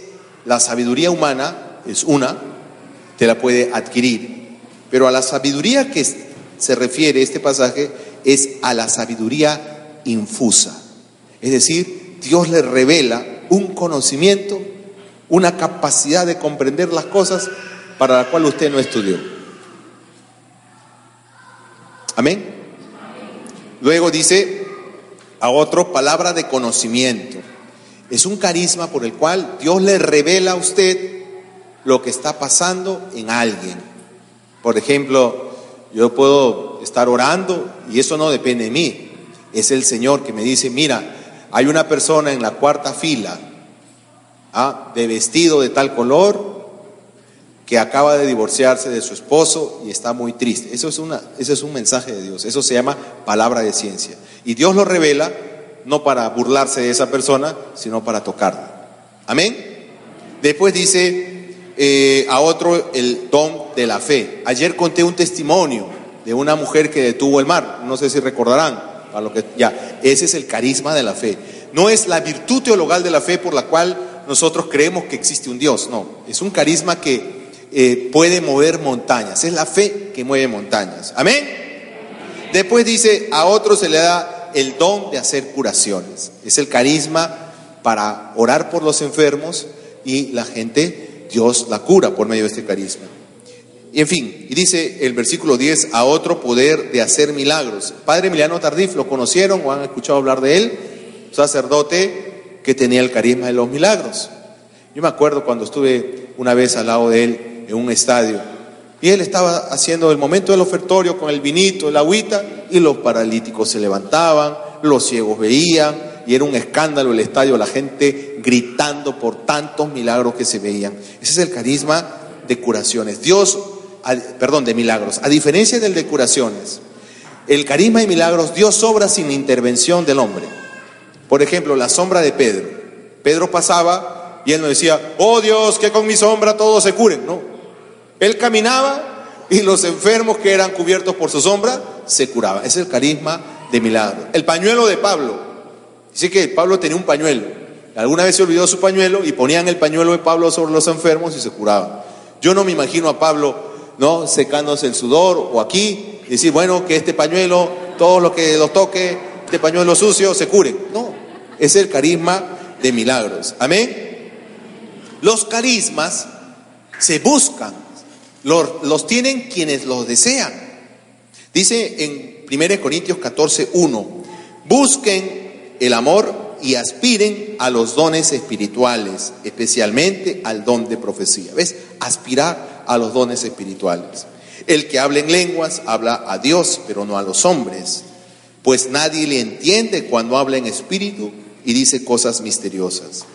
la sabiduría humana, es una, te la puede adquirir. Pero a la sabiduría que se refiere este pasaje es a la sabiduría infusa. Es decir, Dios le revela un conocimiento, una capacidad de comprender las cosas para la cual usted no estudió. Amén. Luego dice a otro palabra de conocimiento. Es un carisma por el cual Dios le revela a usted lo que está pasando en alguien. Por ejemplo, yo puedo estar orando y eso no depende de mí. Es el Señor que me dice, mira, hay una persona en la cuarta fila ¿ah? de vestido de tal color que acaba de divorciarse de su esposo y está muy triste. Eso es, una, eso es un mensaje de Dios. Eso se llama palabra de ciencia. Y Dios lo revela no para burlarse de esa persona, sino para tocarla. Amén. Después dice eh, a otro el don de la fe. Ayer conté un testimonio de una mujer que detuvo el mar, no sé si recordarán, lo que ya, ese es el carisma de la fe. No es la virtud teologal de la fe por la cual nosotros creemos que existe un Dios, no, es un carisma que eh, puede mover montañas, es la fe que mueve montañas. Amén. Después dice, a otro se le da el don de hacer curaciones, es el carisma para orar por los enfermos y la gente, Dios la cura por medio de este carisma. Y en fin, y dice el versículo 10, a otro poder de hacer milagros. Padre Emiliano Tardif, ¿lo conocieron o han escuchado hablar de él? Sacerdote que tenía el carisma de los milagros. Yo me acuerdo cuando estuve una vez al lado de él en un estadio y él estaba haciendo el momento del ofertorio con el vinito, el agüita y los paralíticos se levantaban, los ciegos veían y era un escándalo el estadio, la gente gritando por tantos milagros que se veían. Ese es el carisma de curaciones. Dios perdón, de milagros. A diferencia del de curaciones, el carisma y milagros Dios obra sin intervención del hombre. Por ejemplo, la sombra de Pedro. Pedro pasaba y él no decía, oh Dios, que con mi sombra todos se curen. No. Él caminaba y los enfermos que eran cubiertos por su sombra se curaban. Ese es el carisma de milagros. El pañuelo de Pablo. Dice que Pablo tenía un pañuelo. Alguna vez se olvidó su pañuelo y ponían el pañuelo de Pablo sobre los enfermos y se curaban. Yo no me imagino a Pablo ¿no? Secándose el sudor o aquí, y decir, bueno, que este pañuelo, todo lo que lo toque, este pañuelo sucio, se cure. No, es el carisma de milagros. Amén. Los carismas se buscan, los, los tienen quienes los desean. Dice en 1 Corintios 14, 1, busquen el amor y aspiren a los dones espirituales, especialmente al don de profecía. ¿Ves? Aspirar a los dones espirituales. El que habla en lenguas habla a Dios, pero no a los hombres, pues nadie le entiende cuando habla en espíritu y dice cosas misteriosas.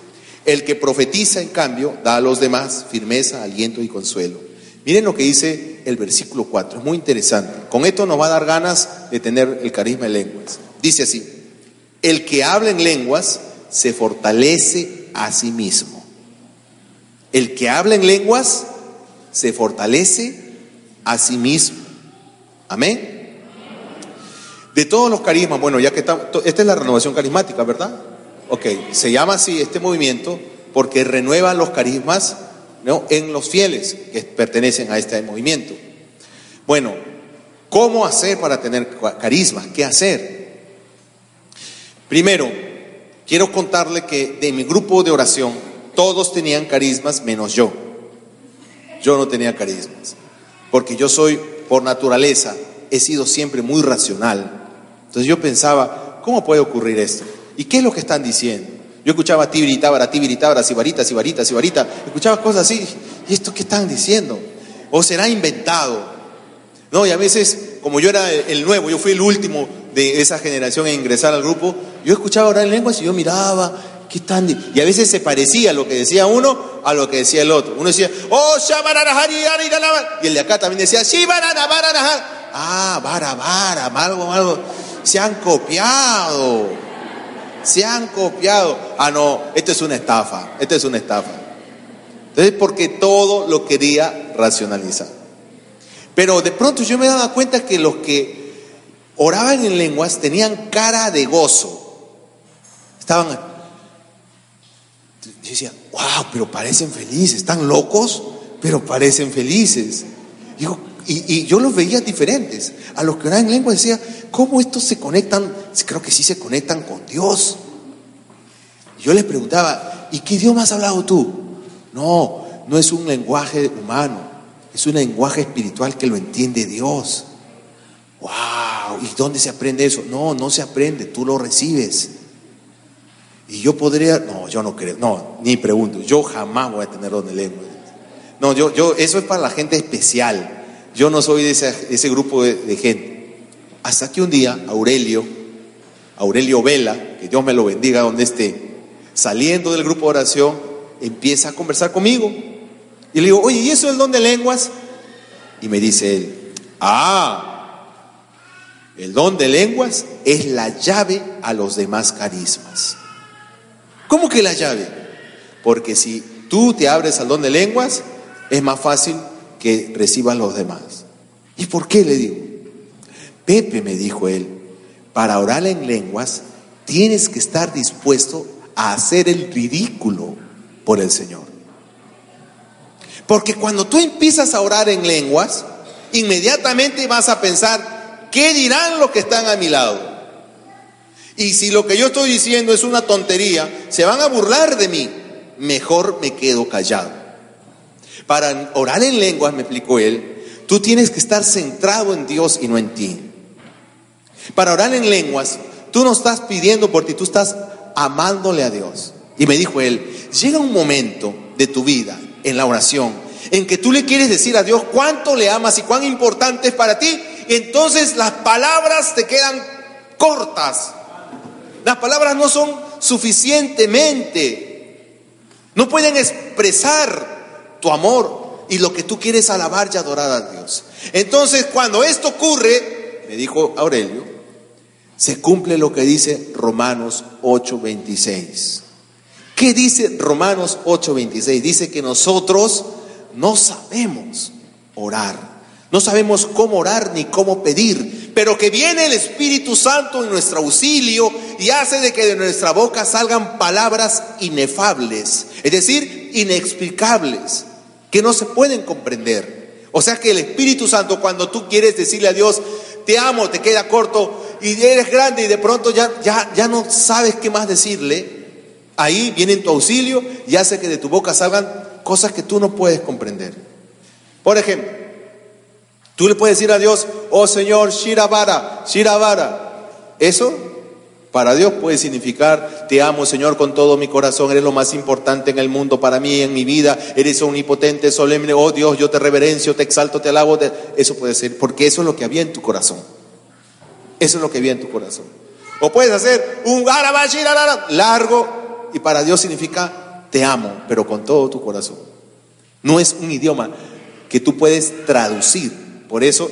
El que profetiza, en cambio, da a los demás firmeza, aliento y consuelo. Miren lo que dice el versículo 4, es muy interesante. Con esto nos va a dar ganas de tener el carisma en lenguas. Dice así, el que habla en lenguas se fortalece a sí mismo. El que habla en lenguas se fortalece a sí mismo. Amén. De todos los carismas, bueno, ya que está, esta es la renovación carismática, ¿verdad? Ok, se llama así este movimiento porque renueva los carismas ¿no? en los fieles que pertenecen a este movimiento. Bueno, ¿cómo hacer para tener carismas? ¿Qué hacer? Primero, quiero contarle que de mi grupo de oración todos tenían carismas menos yo yo no tenía carismas. Porque yo soy, por naturaleza, he sido siempre muy racional. Entonces yo pensaba, ¿cómo puede ocurrir esto? ¿Y qué es lo que están diciendo? Yo escuchaba tibiritábara, tibiritábara, sibarita, sibarita, sibarita. Escuchaba cosas así. ¿Y esto qué están diciendo? ¿O será inventado? No, y a veces, como yo era el nuevo, yo fui el último de esa generación en ingresar al grupo, yo escuchaba orar en lenguas y yo miraba ¿Qué tan y a veces se parecía lo que decía uno a lo que decía el otro. Uno decía, oh, y el de acá también decía, ah, vara, vara, algo, algo. Se han copiado. Se han copiado. Ah, no, esto es una estafa. Esto es una estafa. Entonces, porque todo lo quería racionalizar. Pero de pronto yo me daba cuenta que los que oraban en lenguas tenían cara de gozo. Estaban yo decía, wow, pero parecen felices, están locos, pero parecen felices. y, yo los veía diferentes. A los que oran en lengua decía, ¿cómo estos se conectan? Creo que sí se conectan con Dios. yo les preguntaba, ¿y qué idioma has hablado tú? No, no es un lenguaje humano, es un lenguaje espiritual que lo entiende Dios. ¡Wow! ¿Y dónde se aprende eso? No, no se aprende, tú lo recibes. Y yo podría, no, yo no creo, no, ni pregunto, yo jamás voy a tener don de lengua. No, yo, yo, eso es para la gente especial. Yo no soy de ese, grupo de, gente. Hasta que un día Aurelio, Aurelio Vela, que Dios me lo bendiga donde esté, saliendo del grupo de oración, empieza a conversar conmigo. Y le digo, oye, ¿y eso es el don de lenguas? Y me dice él, ah, el don de lenguas es la llave a los demás carismas. ¿Cómo que la llave? Porque si tú te abres al don de lenguas, es más fácil que reciban los demás. ¿Y por qué le digo? Pepe me dijo él, para orar en lenguas tienes que estar dispuesto a hacer el ridículo por el Señor. Porque cuando tú empiezas a orar en lenguas, inmediatamente vas a pensar, ¿qué dirán los que están a mi lado? Y si lo que yo estoy diciendo es una tontería, se van a burlar de mí. Mejor me quedo callado. Para orar en lenguas, me explicó él, tú tienes que estar centrado en Dios y no en ti. Para orar en lenguas, tú no estás pidiendo por ti, tú estás amándole a Dios. Y me dijo él, llega un momento de tu vida en la oración en que tú le quieres decir a Dios cuánto le amas y cuán importante es para ti, entonces las palabras te quedan cortas. Las palabras no son suficientemente, no pueden expresar tu amor y lo que tú quieres alabar y adorar a Dios. Entonces, cuando esto ocurre, me dijo Aurelio, se cumple lo que dice Romanos 8:26. ¿Qué dice Romanos 8:26? Dice que nosotros no sabemos orar, no sabemos cómo orar ni cómo pedir, pero que viene el Espíritu Santo en nuestro auxilio y hace de que de nuestra boca salgan palabras inefables, es decir, inexplicables, que no se pueden comprender. O sea que el Espíritu Santo, cuando tú quieres decirle a Dios, te amo, te queda corto y eres grande y de pronto ya, ya, ya no sabes qué más decirle, ahí viene en tu auxilio y hace que de tu boca salgan cosas que tú no puedes comprender. Por ejemplo, tú le puedes decir a Dios, oh Señor, Shirabara, Shirabara. Eso para Dios puede significar, te amo Señor con todo mi corazón, eres lo más importante en el mundo para mí, en mi vida, eres omnipotente, solemne, oh Dios, yo te reverencio, te exalto, te alabo. Eso puede ser, porque eso es lo que había en tu corazón. Eso es lo que había en tu corazón. O puedes hacer un largo y para Dios significa te amo, pero con todo tu corazón. No es un idioma que tú puedes traducir. Por eso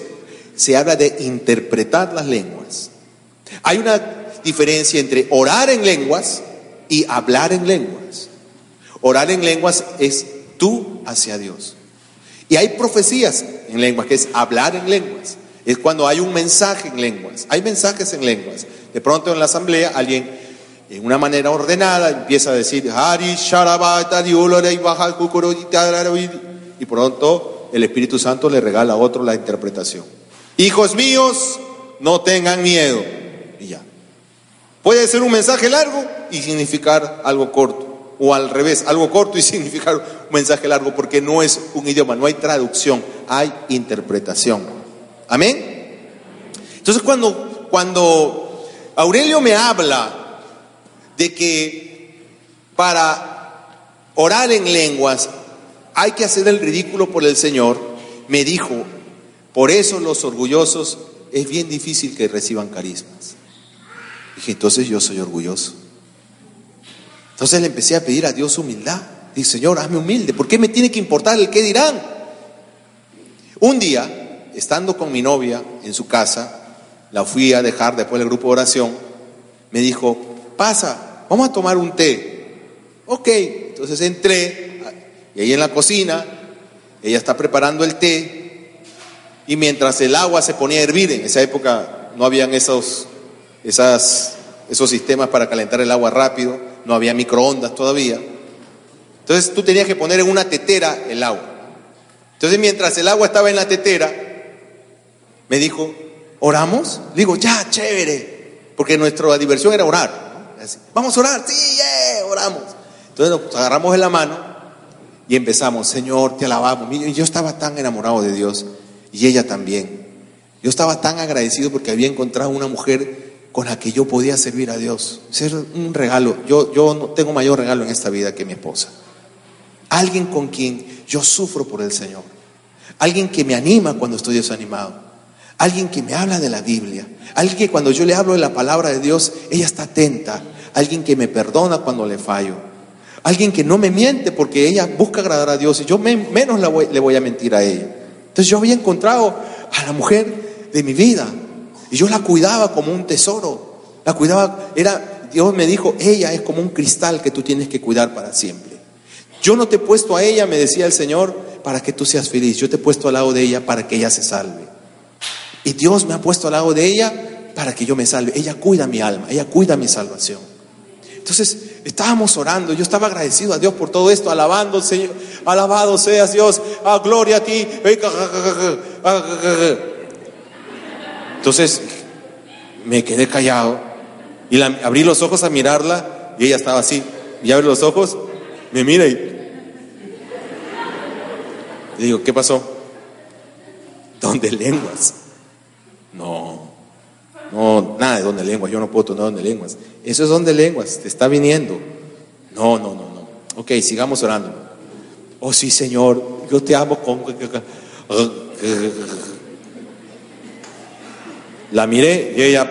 se habla de interpretar las lenguas. Hay una diferencia entre orar en lenguas y hablar en lenguas. Orar en lenguas es tú hacia Dios. Y hay profecías en lenguas, que es hablar en lenguas. Es cuando hay un mensaje en lenguas. Hay mensajes en lenguas. De pronto en la asamblea alguien en una manera ordenada, empieza a decir, y pronto el Espíritu Santo le regala a otro la interpretación. Hijos míos, no tengan miedo. Y ya. Puede ser un mensaje largo y significar algo corto. O al revés, algo corto y significar un mensaje largo, porque no es un idioma, no hay traducción, hay interpretación. Amén. Entonces cuando, cuando Aurelio me habla de que para orar en lenguas hay que hacer el ridículo por el Señor, me dijo, por eso los orgullosos es bien difícil que reciban carismas. Dije, entonces yo soy orgulloso. Entonces le empecé a pedir a Dios humildad. Dije, Señor, hazme humilde. ¿Por qué me tiene que importar el qué dirán? Un día, estando con mi novia en su casa, la fui a dejar después del grupo de oración, me dijo, pasa, vamos a tomar un té. Ok, entonces entré y ahí en la cocina, ella está preparando el té y mientras el agua se ponía a hervir, en esa época no habían esos, esas, esos sistemas para calentar el agua rápido, no había microondas todavía. Entonces tú tenías que poner en una tetera el agua. Entonces mientras el agua estaba en la tetera, me dijo, ¿oramos? Digo, ya, chévere, porque nuestra diversión era orar. Vamos a orar, sí, oramos. Entonces nos agarramos en la mano y empezamos, Señor, te alabamos. Y yo estaba tan enamorado de Dios y ella también. Yo estaba tan agradecido porque había encontrado una mujer con la que yo podía servir a Dios. Ser un regalo. Yo, yo no tengo mayor regalo en esta vida que mi esposa. Alguien con quien yo sufro por el Señor. Alguien que me anima cuando estoy desanimado. Alguien que me habla de la Biblia. Alguien que cuando yo le hablo de la palabra de Dios, ella está atenta. Alguien que me perdona cuando le fallo. Alguien que no me miente porque ella busca agradar a Dios y yo menos le voy a mentir a ella. Entonces yo había encontrado a la mujer de mi vida y yo la cuidaba como un tesoro. La cuidaba, era, Dios me dijo, ella es como un cristal que tú tienes que cuidar para siempre. Yo no te he puesto a ella, me decía el Señor, para que tú seas feliz. Yo te he puesto al lado de ella para que ella se salve. Y Dios me ha puesto al lado de ella para que yo me salve. Ella cuida mi alma, ella cuida mi salvación. Entonces estábamos orando, yo estaba agradecido a Dios por todo esto, alabando, Señor, alabado seas Dios, ah, gloria a ti. Entonces me quedé callado y abrí los ojos a mirarla y ella estaba así. Y abre los ojos, me mira y le digo, ¿qué pasó? ¿Dónde lenguas? No, no, nada de donde lenguas, yo no puedo tonar donde lenguas. Eso es donde lenguas, te está viniendo. No, no, no, no. Ok, sigamos orando. Oh sí, Señor, yo te amo con... La miré y ella,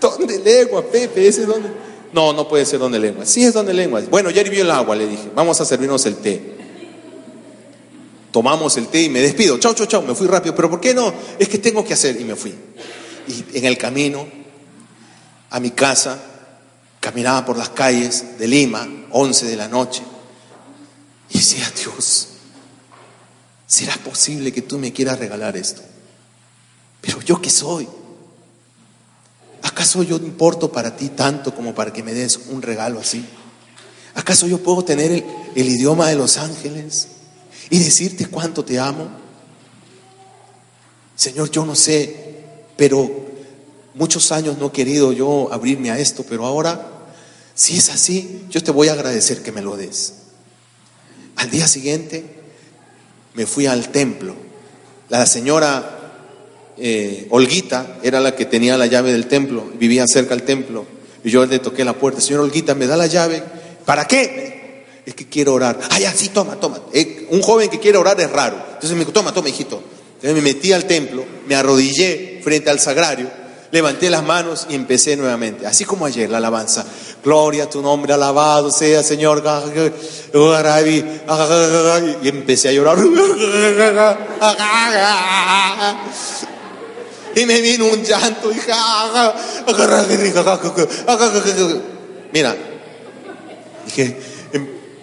¿dónde lenguas, Pepe? ¿Ese es donde? No, no puede ser donde lenguas. Sí es donde lenguas. Bueno, ya hirvió el agua, le dije. Vamos a servirnos el té. Tomamos el té y me despido. Chau, chau, chau. Me fui rápido. Pero ¿por qué no? Es que tengo que hacer. Y me fui. Y en el camino a mi casa, caminaba por las calles de Lima, 11 de la noche. Y decía, Dios, ¿será posible que tú me quieras regalar esto? Pero yo qué soy? ¿Acaso yo importo para ti tanto como para que me des un regalo así? ¿Acaso yo puedo tener el, el idioma de los ángeles y decirte cuánto te amo? Señor, yo no sé, pero muchos años no he querido yo abrirme a esto, pero ahora, si es así, yo te voy a agradecer que me lo des. Al día siguiente me fui al templo. La señora eh, Olguita era la que tenía la llave del templo, vivía cerca del templo. Y yo le toqué la puerta, señor Olguita, ¿me da la llave? ¿Para qué? Es que quiero orar. Ah, ya, sí, toma, toma. Eh, un joven que quiere orar es raro. Entonces me dijo, toma, toma, hijito. Entonces me metí al templo, me arrodillé frente al sagrario, levanté las manos y empecé nuevamente. Así como ayer, la alabanza. Gloria a tu nombre, alabado sea, Señor. Y empecé a llorar. Y me vino un llanto. Mira, dije,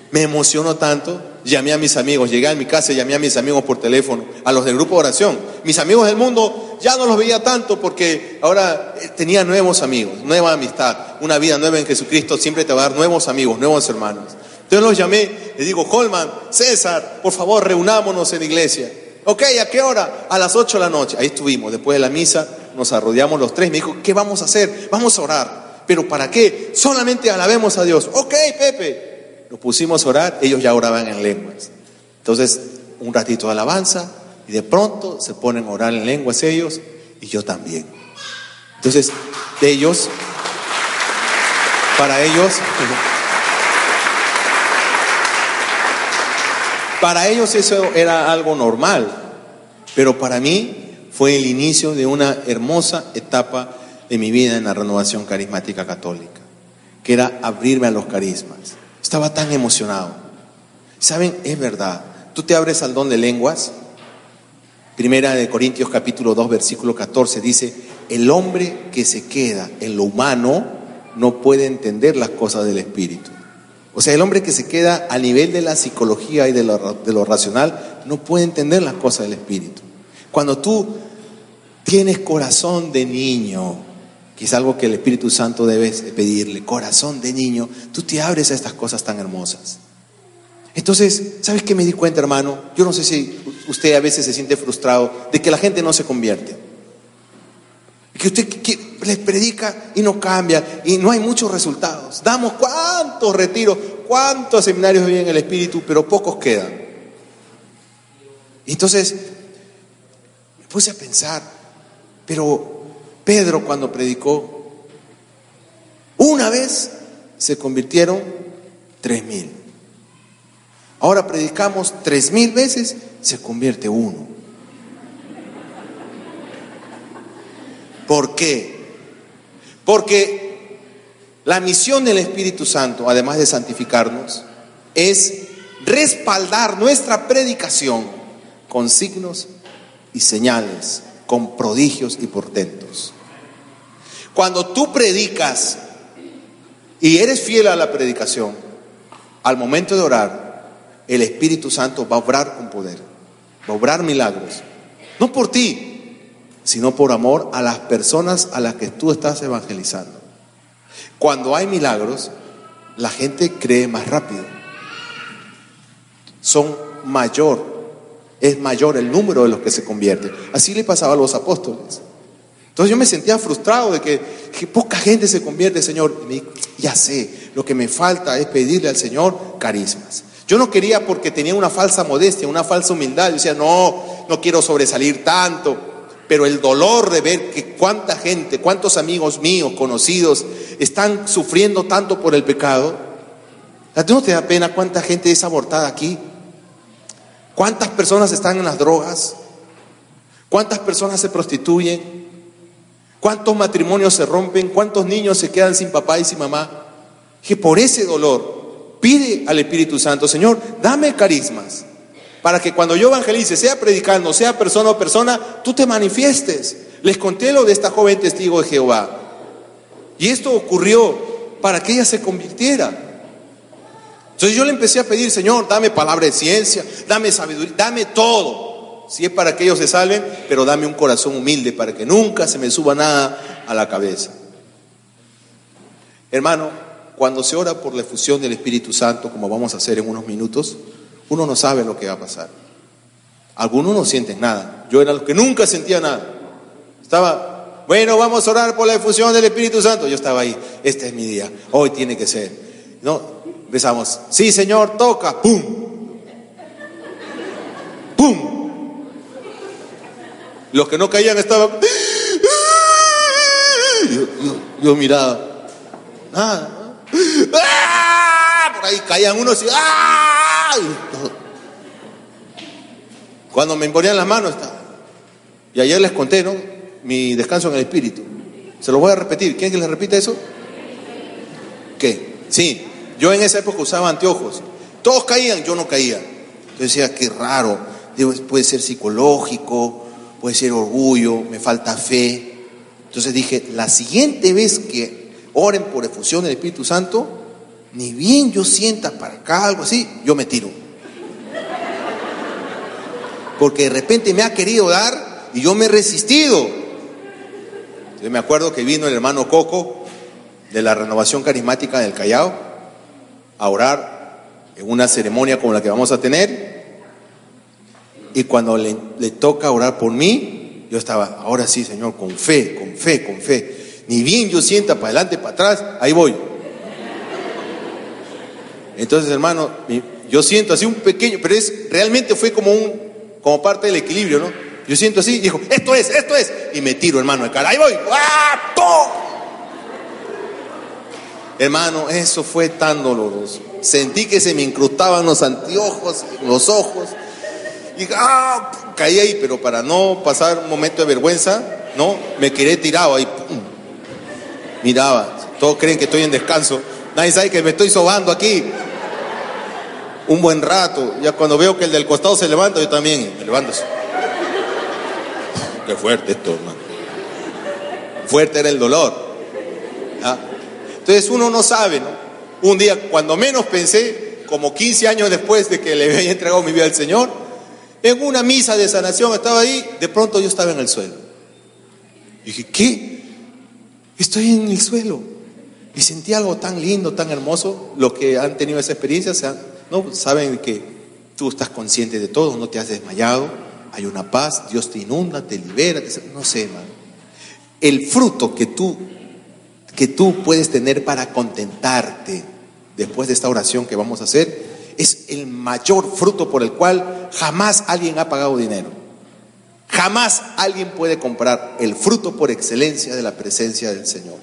me emocionó tanto. Llamé a mis amigos, llegué a mi casa y llamé a mis amigos por teléfono, a los del grupo de oración. Mis amigos del mundo ya no los veía tanto porque ahora eh, tenía nuevos amigos, nueva amistad, una vida nueva en Jesucristo siempre te va a dar nuevos amigos, nuevos hermanos. Entonces los llamé, les digo, Holman, César, por favor, reunámonos en iglesia. Ok, ¿a qué hora? A las 8 de la noche. Ahí estuvimos. Después de la misa nos arrodillamos los tres. Me dijo, ¿qué vamos a hacer? Vamos a orar. ¿Pero para qué? Solamente alabemos a Dios. Ok, Pepe. Nos pusimos a orar. Ellos ya oraban en lenguas. Entonces, un ratito de alabanza. Y de pronto se ponen a orar en lenguas ellos. Y yo también. Entonces, de ellos, para ellos... Para ellos eso era algo normal, pero para mí fue el inicio de una hermosa etapa de mi vida en la renovación carismática católica, que era abrirme a los carismas. Estaba tan emocionado. ¿Saben? Es verdad. Tú te abres al don de lenguas. Primera de Corintios capítulo 2 versículo 14 dice, el hombre que se queda en lo humano no puede entender las cosas del Espíritu. O sea, el hombre que se queda a nivel de la psicología y de lo, racional no puede entender las cosas del espíritu. Cuando tú tienes corazón de niño, que es algo que el Espíritu Santo debes pedirle, corazón de niño, tú te abres a estas cosas tan hermosas. Entonces, ¿sabes qué me di cuenta, hermano? Yo no sé si usted a veces se siente frustrado de que la gente no se convierte. Que usted les predica y no cambia y no hay muchos resultados. Damos cuántos retiros, cuántos seminarios viven el Espíritu, pero pocos quedan. Entonces me puse a pensar, pero Pedro cuando predicó, una vez se convirtieron tres mil. Ahora predicamos tres mil veces, se convierte uno. ¿Por qué? Porque la misión del Espíritu Santo, además de santificarnos, es respaldar nuestra predicación con signos y señales, con prodigios y portentos. Cuando tú predicas y eres fiel a la predicación, al momento de orar, el Espíritu Santo va a obrar con poder, va a obrar milagros. No por ti, sino por amor a las personas a las que tú estás evangelizando. Cuando hay milagros, la gente cree más rápido. Son mayor, es mayor el número de los que se convierten. Así le pasaba a los apóstoles. Entonces yo me sentía frustrado de que, poca gente se convierte, Señor. Ya sé, lo que me falta es pedirle al Señor carismas. Yo no quería porque tenía una falsa modestia, una falsa humildad. Yo decía, no, no quiero sobresalir tanto. Pero el dolor de ver que cuánta gente, cuántos amigos míos, conocidos, están sufriendo tanto por el pecado. ¿No te da pena cuánta gente es abortada aquí? ¿Cuántas personas están en las drogas? ¿Cuántas personas se prostituyen? ¿Cuántos matrimonios se rompen? ¿Cuántos niños se quedan sin papá y sin mamá? Que por ese dolor pide al Espíritu Santo, Señor, dame carismas para que cuando yo evangelice, sea predicando, sea persona o persona, tú te manifiestes. Les conté lo de esta joven testigo de Jehová. Y esto ocurrió para que ella se convirtiera. Entonces yo le empecé a pedir, Señor, dame palabra de ciencia, dame sabiduría, dame todo. Si es para que ellos se salven, pero dame un corazón humilde para que nunca se me suba nada a la cabeza. Hermano, cuando se ora por la efusión del Espíritu Santo, como vamos a hacer en unos minutos, uno no sabe lo que va a pasar. Algunos no sienten nada. Yo era los que nunca sentía nada. Estaba, bueno, vamos a orar por la efusión del Espíritu Santo. Yo estaba ahí, este es mi día, hoy tiene que ser. No, Empezamos, sí Señor, toca, ¡pum! ¡pum! Los que no caían estaban, yo, miraba, nada, ¡Ah! por ahí caían unos y, ¡ah! Cuando me imponían las manos, estaba. y ayer les conté, ¿no? Mi descanso en el espíritu. Se lo voy a repetir. ¿Quién que les repita eso? ¿Qué? Sí, yo en esa época usaba anteojos. Todos caían, yo no caía. Yo decía, qué raro. puede ser psicológico, puede ser orgullo, me falta fe. Entonces dije, la siguiente vez que oren por efusión del Espíritu Santo, ni bien yo sienta para acá algo así, yo me tiro. Porque de repente me ha querido dar y yo me he resistido. Yo me acuerdo que vino el hermano Coco de la renovación carismática del Callao a orar en una ceremonia como la que vamos a tener. Y cuando le, toca orar por mí, yo estaba, ahora sí, Señor, con fe, con fe, con fe. Ni bien yo sienta para adelante, para atrás, ahí voy. Entonces, hermano, yo siento así un pequeño, pero es realmente fue como un, como parte del equilibrio, ¿no? Yo siento así, dijo, esto es, esto es, y me tiro, hermano, de cara, ahí voy, ¡ah! Hermano, eso fue tan doloroso. Sentí que se me incrustaban los anteojos, los ojos. Y ah, caí ahí, pero para no pasar un momento de vergüenza, no, me quedé tirado ahí. Miraba, todos creen que estoy en descanso. Nadie sabe que me estoy sobando aquí. Un buen rato. Ya cuando veo que el del costado se levanta, yo también me levanto. Qué fuerte esto, hermano. Fuerte era el dolor. ¿Ah? Entonces uno no sabe, ¿no? Un día, cuando menos pensé, como 15 años después de que le había entregado mi vida al Señor, en una misa de sanación estaba ahí, de pronto yo estaba en el suelo. Y dije, ¿qué? Estoy en el suelo. Y sentí algo tan lindo, tan hermoso. Los que han tenido esa experiencia ¿no? saben que tú estás consciente de todo, no te has desmayado, hay una paz, Dios te inunda, te libera, no sé, hermano. El fruto que tú que tú puedes tener para contentarte después de esta oración que vamos a hacer es el mayor fruto por el cual jamás alguien ha pagado dinero. Jamás alguien puede comprar el fruto por excelencia de la presencia del Señor.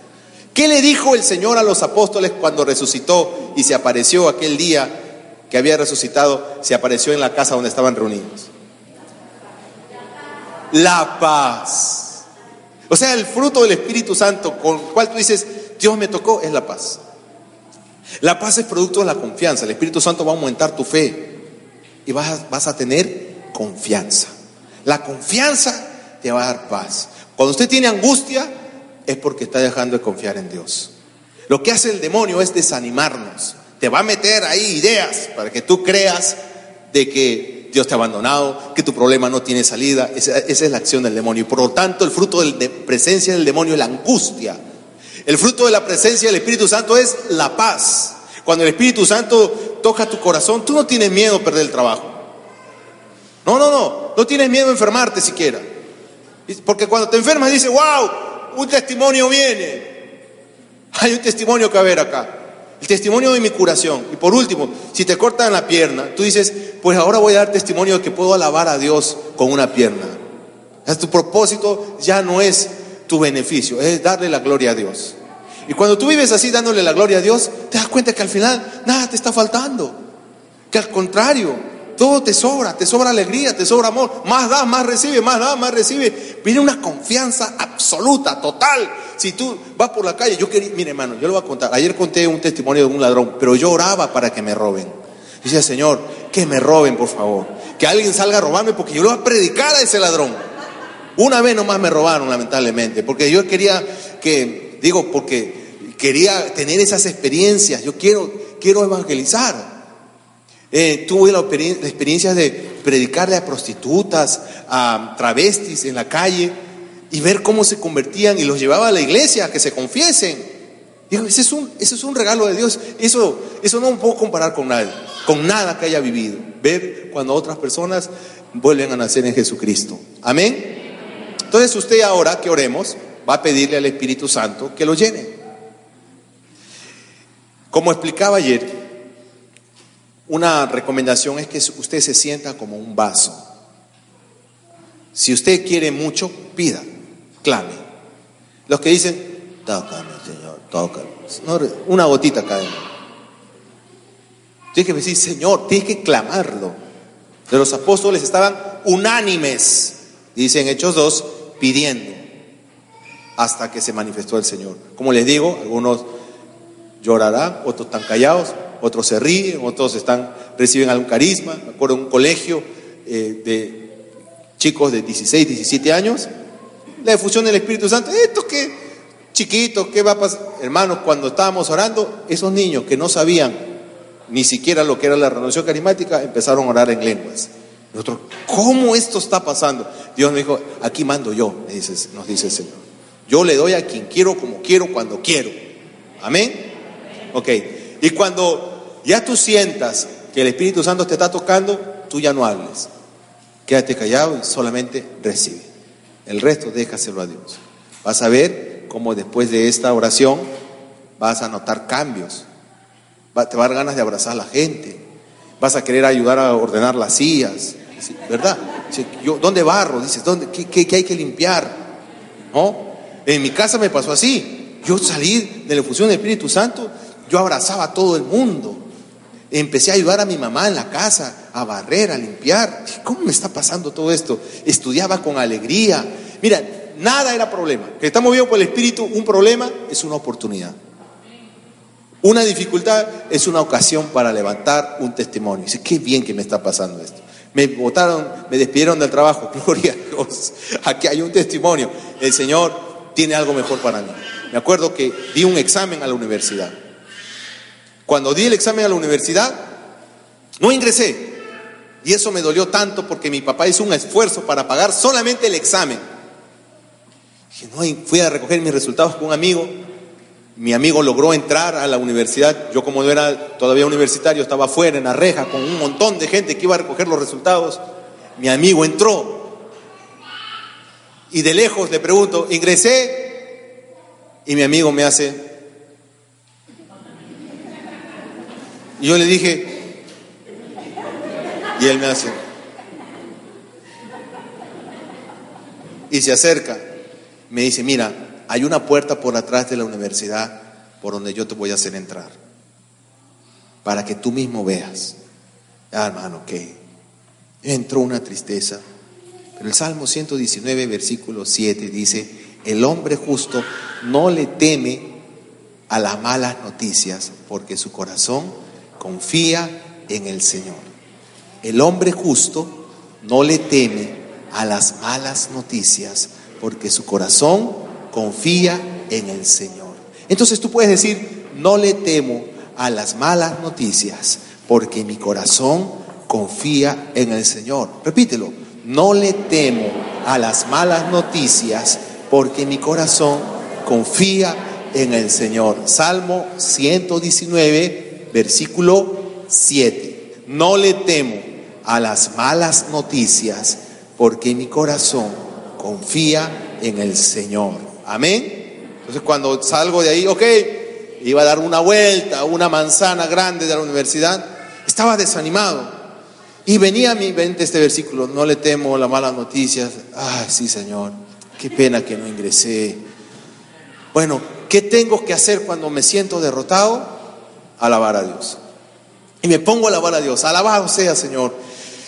¿Qué le dijo el Señor a los apóstoles cuando resucitó y se apareció aquel día que había resucitado, se apareció en la casa donde estaban reunidos? La paz. O sea, el fruto del Espíritu Santo con el cual tú dices, Dios me tocó, es la paz. La paz es producto de la confianza. El Espíritu Santo va a aumentar tu fe y vas a, tener confianza. La confianza te va a dar paz. Cuando usted tiene angustia es porque está dejando de confiar en Dios. Lo que hace el demonio es desanimarnos. Te va a meter ahí ideas para que tú creas de que Dios te ha abandonado, que tu problema no tiene salida. Esa, esa es la acción del demonio. Y por lo tanto, el fruto de la presencia del demonio es la angustia. El fruto de la presencia del Espíritu Santo es la paz. Cuando el Espíritu Santo toca tu corazón, tú no tienes miedo a perder el trabajo. No, no, no. No tienes miedo a enfermarte siquiera. Porque cuando te enfermas dices, wow, un testimonio viene. Hay un testimonio que haber acá. El testimonio de mi curación. Y por último, si te cortan la pierna, tú dices, pues ahora voy a dar testimonio de que puedo alabar a Dios con una pierna. tu propósito ya no es tu beneficio, es darle la gloria a Dios. Y cuando tú vives así dándole la gloria a Dios, te das cuenta que al final nada te está faltando. Que al contrario, todo te sobra, te sobra alegría, te sobra amor. Más da, más recibe, más da, más recibe. Viene una confianza absoluta, total. Si tú vas por la calle, yo quería, mire hermano, yo le voy a contar. Ayer conté un testimonio de un ladrón, pero yo oraba para que me roben. Decía, Señor, que me roben, por favor. Que alguien salga a robarme porque yo le voy a predicar a ese ladrón. Una vez nomás me robaron, lamentablemente, porque yo quería que, digo, porque quería tener esas experiencias. Yo quiero, quiero evangelizar. Eh, tuve la, experiencia de predicarle a prostitutas, a travestis en la calle y ver cómo se convertían y los llevaba a la iglesia que se confiesen. Digo, ese es un, ese es un regalo de Dios. Eso, eso no puedo comparar con nada, con nada que haya vivido. Ver cuando otras personas vuelven a nacer en Jesucristo. Amén. Entonces usted ahora que oremos va a pedirle al Espíritu Santo que lo llene. Como explicaba ayer, una recomendación es que usted se sienta como un vaso. Si usted quiere mucho, pida, clame. Los que dicen, tócame, Señor, tócame. una gotita cae. Tiene que decir, Señor, tiene que clamarlo. De los apóstoles estaban unánimes, dicen Hechos 2, pidiendo hasta que se manifestó el Señor. Como les digo, algunos llorarán, otros están callados, otros se ríen, otros están, reciben algún carisma. Me acuerdo de un colegio eh, de chicos de 16, 17 años, la difusión del Espíritu Santo, esto que chiquito, ¿qué va a pasar? Hermanos, cuando estábamos orando, esos niños que no sabían ni siquiera lo que era la renovación carismática, empezaron a orar en lenguas. Nosotros, ¿cómo esto está pasando? Dios me dijo, aquí mando yo, nos dice el Señor. Yo le doy a quien quiero, como quiero, cuando quiero. Amén. Ok. Y cuando ya tú sientas que el Espíritu Santo te está tocando, tú ya no hables. Quédate callado y solamente recibe. El resto déjaselo a Dios. Vas a ver cómo después de esta oración vas a notar cambios. te va a dar ganas de abrazar a la gente. Vas a querer ayudar a ordenar las sillas. ¿Verdad? Yo, ¿Dónde barro? Dices, ¿dónde, qué, hay que limpiar? ¿No? En mi casa me pasó así. Yo salí de la fusión del Espíritu Santo, yo abrazaba a todo el mundo. Empecé a ayudar a mi mamá en la casa, a barrer, a limpiar. ¿Cómo me está pasando todo esto? Estudiaba con alegría. Mira, nada era problema. Que estamos movido por el Espíritu, un problema es una oportunidad. Una dificultad es una ocasión para levantar un testimonio. Dice, qué bien que me está pasando esto. Me votaron, me despidieron del trabajo. Gloria a Dios. Aquí hay un testimonio. El Señor tiene algo mejor para mí. Me acuerdo que di un examen a la universidad. Cuando di el examen a la universidad, no ingresé. Y eso me dolió tanto porque mi papá hizo un esfuerzo para pagar solamente el examen. fui a recoger mis resultados con un amigo. Mi amigo logró entrar a la universidad. Yo como no era todavía universitario, estaba afuera en la reja con un montón de gente que iba a recoger los resultados. Mi amigo entró. Y de lejos le pregunto, ingresé. Y mi amigo me hace, Y yo le dije, y él me hace, y se acerca, me dice, mira, hay una puerta por atrás de la universidad por donde yo te voy a hacer entrar, para que tú mismo veas. Ah, hermano, que entró una tristeza. Pero el Salmo 119, versículo 7 dice, el hombre justo no le teme a las malas noticias, porque su corazón confía en el Señor. El hombre justo no le teme a las malas noticias porque su corazón confía en el Señor. Entonces tú puedes decir, no le temo a las malas noticias porque mi corazón confía en el Señor. Repítelo, no le temo a las malas noticias porque mi corazón confía en el Señor. Salmo 119, versículo 7. No le temo a las malas noticias porque mi corazón confía en el Señor. Amén. Entonces cuando salgo de ahí, ok, iba a dar una vuelta, una manzana grande de la universidad, estaba desanimado. Y venía a mi mente este versículo, no le temo las malas noticias. Ay, sí, Señor, qué pena que no ingresé. Bueno, ¿qué tengo que hacer cuando me siento derrotado? Alabar a Dios. Y me pongo a alabar a Dios. Alabado sea, Señor.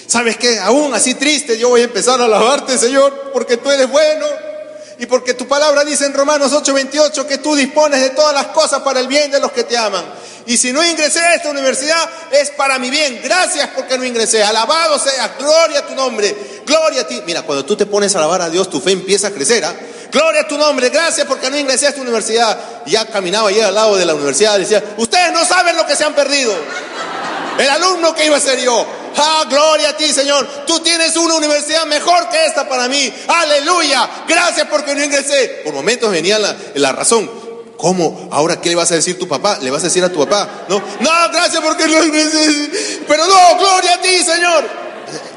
¿Sabes qué? Aún así triste, yo voy a empezar a alabarte, Señor, porque tú eres bueno. Y porque tu palabra dice en Romanos 8:28 que tú dispones de todas las cosas para el bien de los que te aman. Y si no ingresé a esta universidad es para mi bien. Gracias porque no ingresé. Alabado sea, gloria a tu nombre, gloria a ti. Mira, cuando tú te pones a alabar a Dios, tu fe empieza a crecer. ¿ah? Gloria a tu nombre, gracias porque no ingresé a esta universidad. Y ya caminaba allí al lado de la universidad decía, ustedes no saben lo que se han perdido. El alumno que iba a ser yo. Ah, gloria a ti, Señor. Tú tienes una universidad mejor que esta para mí. Aleluya. Gracias porque no ingresé. Por momentos venía la, la razón. ¿Cómo? ¿Ahora qué le vas a decir a tu papá? ¿Le vas a decir a tu papá? No, no, gracias porque no ingresé. Pero no, gloria a ti, Señor.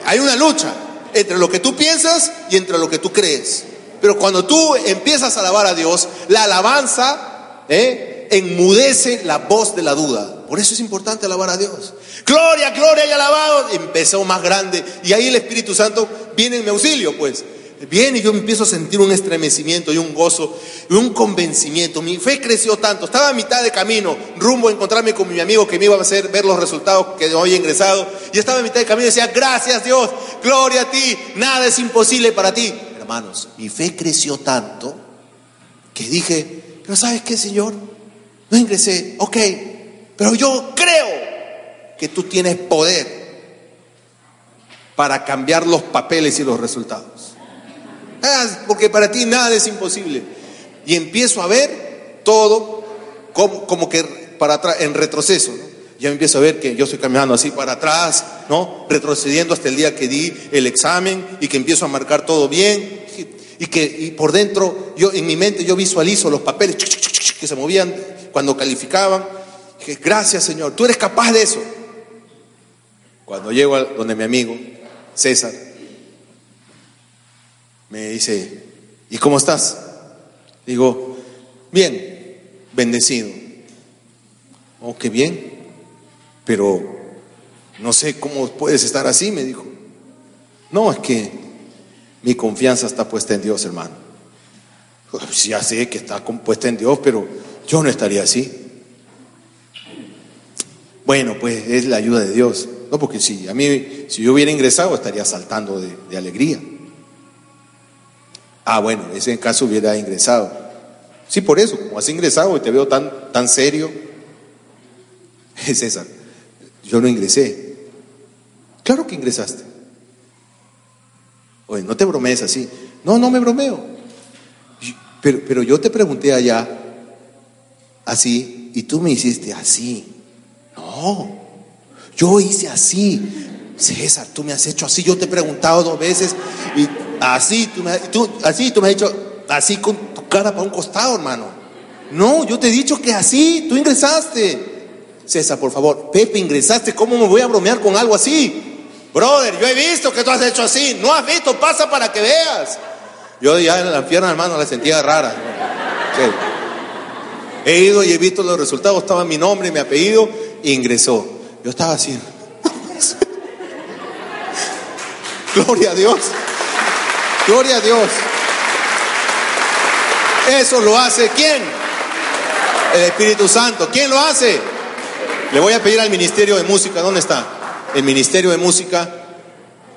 Hay una lucha entre lo que tú piensas y entre lo que tú crees. Pero cuando tú empiezas a alabar a Dios, la alabanza ¿eh? enmudece la voz de la duda. Por eso es importante alabar a Dios. Gloria, gloria y alabado. Empezó más grande. Y ahí el Espíritu Santo viene en mi auxilio, pues. Viene y yo empiezo a sentir un estremecimiento y un gozo y un convencimiento. Mi fe creció tanto. Estaba a mitad de camino, rumbo a encontrarme con mi amigo que me iba a hacer ver los resultados que he ingresado. Y estaba a mitad de camino y decía, gracias Dios, gloria a ti, nada es imposible para ti. Hermanos, mi fe creció tanto que dije, pero ¿sabes qué, Señor? No ingresé, ok, pero yo creo que tú tienes poder para cambiar los papeles y los resultados. Ah, porque para ti nada es imposible. Y empiezo a ver todo como, que para atrás, en retroceso. Ya empiezo a ver que yo estoy caminando así para atrás, ¿no? Retrocediendo hasta el día que di el examen y que empiezo a marcar todo bien. Y que por dentro, yo en mi mente yo visualizo los papeles que se movían cuando calificaban gracias Señor, tú eres capaz de eso. Cuando llego a donde mi amigo, César, me dice, ¿y cómo estás? Digo, bien, bendecido. Oh, qué bien, pero no sé cómo puedes estar así, me dijo. No, es que mi confianza está puesta en Dios, hermano. Pues ya sé que está puesta en Dios, pero yo no estaría así. Bueno, pues es la ayuda de Dios. No, porque si a mí, si yo hubiera ingresado, estaría saltando de, alegría. Ah, bueno, ese caso hubiera ingresado. Sí, por eso, como has ingresado y te veo tan, tan serio, esa. Yo no ingresé. Claro que ingresaste. Oye, no te bromees así. No, no me bromeo. Pero, pero yo te pregunté allá así y tú me hiciste así. No, yo hice así. César, tú me has hecho así. Yo te he preguntado dos veces y así, tú me, así, tú me has dicho así con tu cara para un costado, hermano. No, yo te he dicho que así, tú ingresaste. César, por favor, Pepe, ingresaste, ¿cómo me voy a bromear con algo así? Brother, yo he visto que tú has hecho así. No has visto, pasa para que veas. Yo ya en la pierna, hermano, la sentía rara. He ido y he visto los resultados, estaba mi nombre mi apellido ingresó. Yo estaba así. Gloria a Dios. Gloria a Dios. Eso lo hace quién? El Espíritu Santo. ¿Quién lo hace? Le voy a pedir al Ministerio de Música. ¿Dónde está? El Ministerio de Música.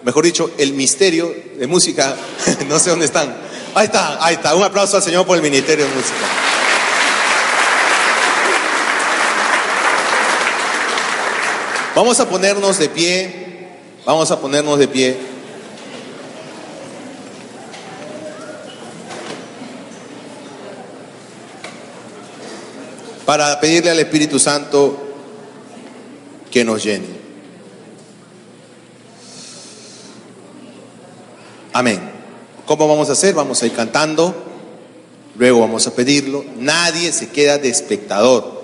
Mejor dicho, el Misterio de Música. no sé dónde están. Ahí está, ahí está. Un aplauso al Señor por el Ministerio de Música. Vamos a ponernos de pie, vamos a ponernos de pie. Para pedirle al Espíritu Santo que nos llene. Amén. ¿Cómo vamos a hacer? Vamos a ir cantando, luego vamos a pedirlo. Nadie se queda de espectador.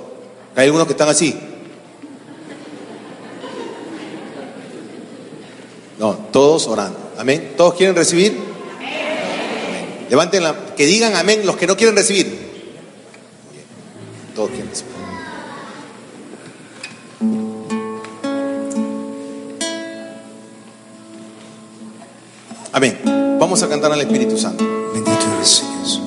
Hay algunos que están así. No, todos orando. Amén. ¿Todos quieren recibir? Amén. Levanten la, que digan amén los que no quieren recibir. Bien. Todos quieren recibir. Amén. Vamos a cantar al Espíritu Santo. Bendito eres Jesús.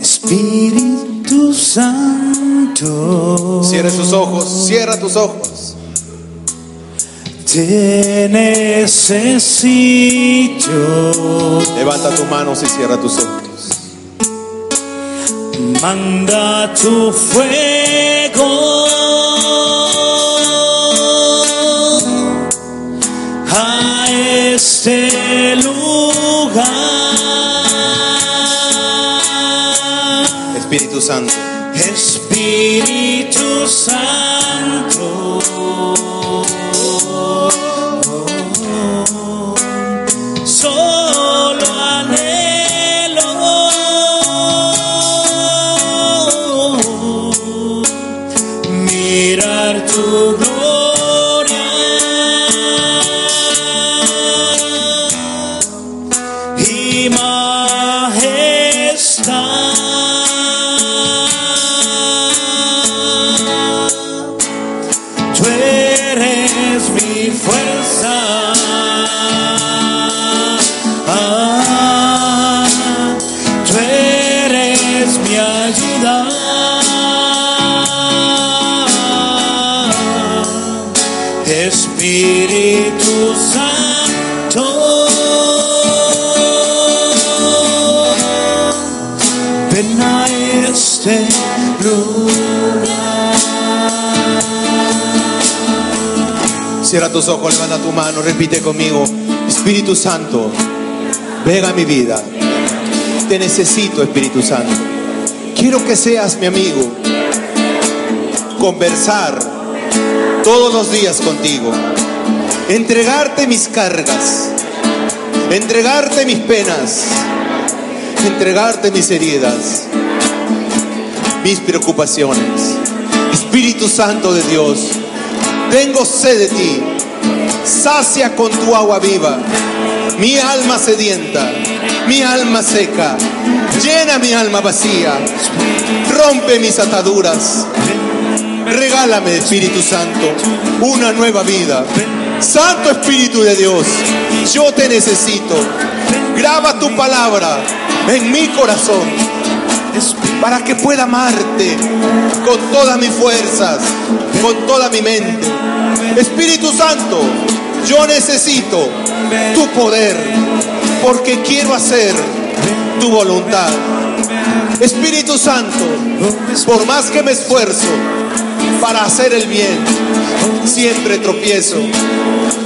Espíritu Santo. Cierra sus ojos, cierra tus ojos. Te necesito. Levanta tus manos y cierra tus ojos. Manda tu fuego a este lugar. Espíritu Santo. Espíritu Santo. Jesus. Cierra tus ojos, levanta tu mano, repite conmigo. Espíritu Santo, ven a mi vida. Te necesito, Espíritu Santo. Quiero que seas mi amigo. Conversar todos los días contigo. Entregarte mis cargas. Entregarte mis penas. Entregarte mis heridas. Mis preocupaciones. Espíritu Santo de Dios. Tengo sed de ti. Sacia con tu agua viva. Mi alma sedienta. Mi alma seca. Llena mi alma vacía. Rompe mis ataduras. Regálame, Espíritu Santo, una nueva vida. Santo Espíritu de Dios, yo te necesito. Graba tu palabra en mi corazón para que pueda amarte con todas mis fuerzas, con toda mi mente. Espíritu Santo, yo necesito tu poder porque quiero hacer tu voluntad. Espíritu Santo, por más que me esfuerzo para hacer el bien, siempre tropiezo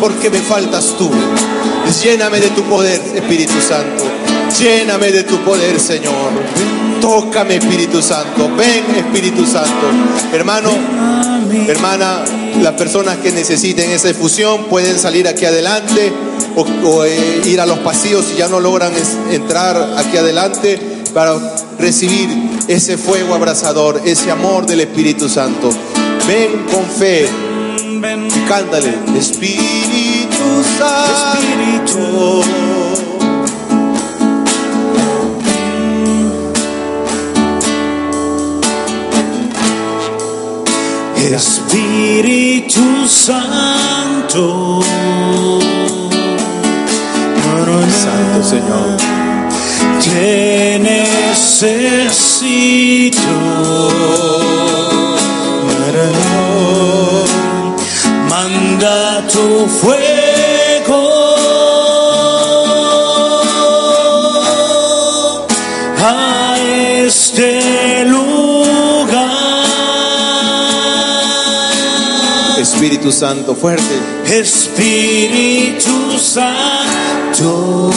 porque me faltas tú. Lléname de tu poder, Espíritu Santo. Lléname de tu poder, Señor. Tócame, Espíritu Santo. Ven, Espíritu Santo. Hermano, hermana, las personas que necesiten esa efusión pueden salir aquí adelante o, o, eh, ir a los pasillos si ya no logran es- entrar aquí adelante para recibir ese fuego abrasador, ese amor del Espíritu Santo. Ven con fe. Cántale, Espíritu Santo. Espíritu Santo. Santo Señor. Te necesito. Manda tu fuego Espíritu Santo, fuerte. Espíritu Santo.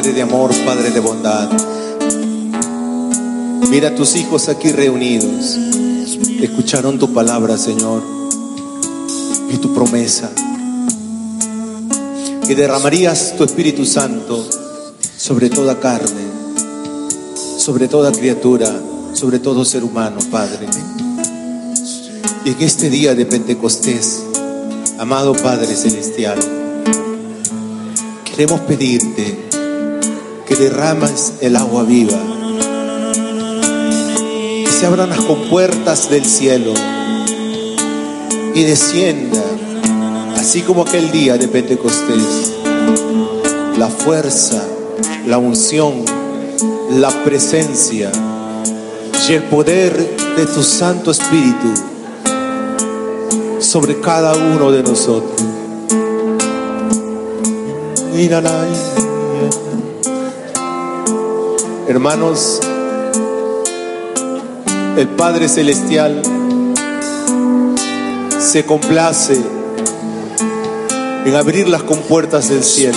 Padre de amor, Padre de bondad. Mira a tus hijos aquí reunidos. Escucharon tu palabra, Señor, y tu promesa. Que derramarías tu Espíritu Santo sobre toda carne, sobre toda criatura, sobre todo ser humano, Padre. Y en este día de Pentecostés, amado Padre Celestial, queremos pedirte que derrames el agua viva, que se abran las compuertas del cielo y descienda, así como aquel día de Pentecostés, la fuerza, la unción, la presencia y el poder de tu Santo Espíritu sobre cada uno de nosotros. Mírala. Hermanos, el Padre Celestial se complace en abrir las compuertas del cielo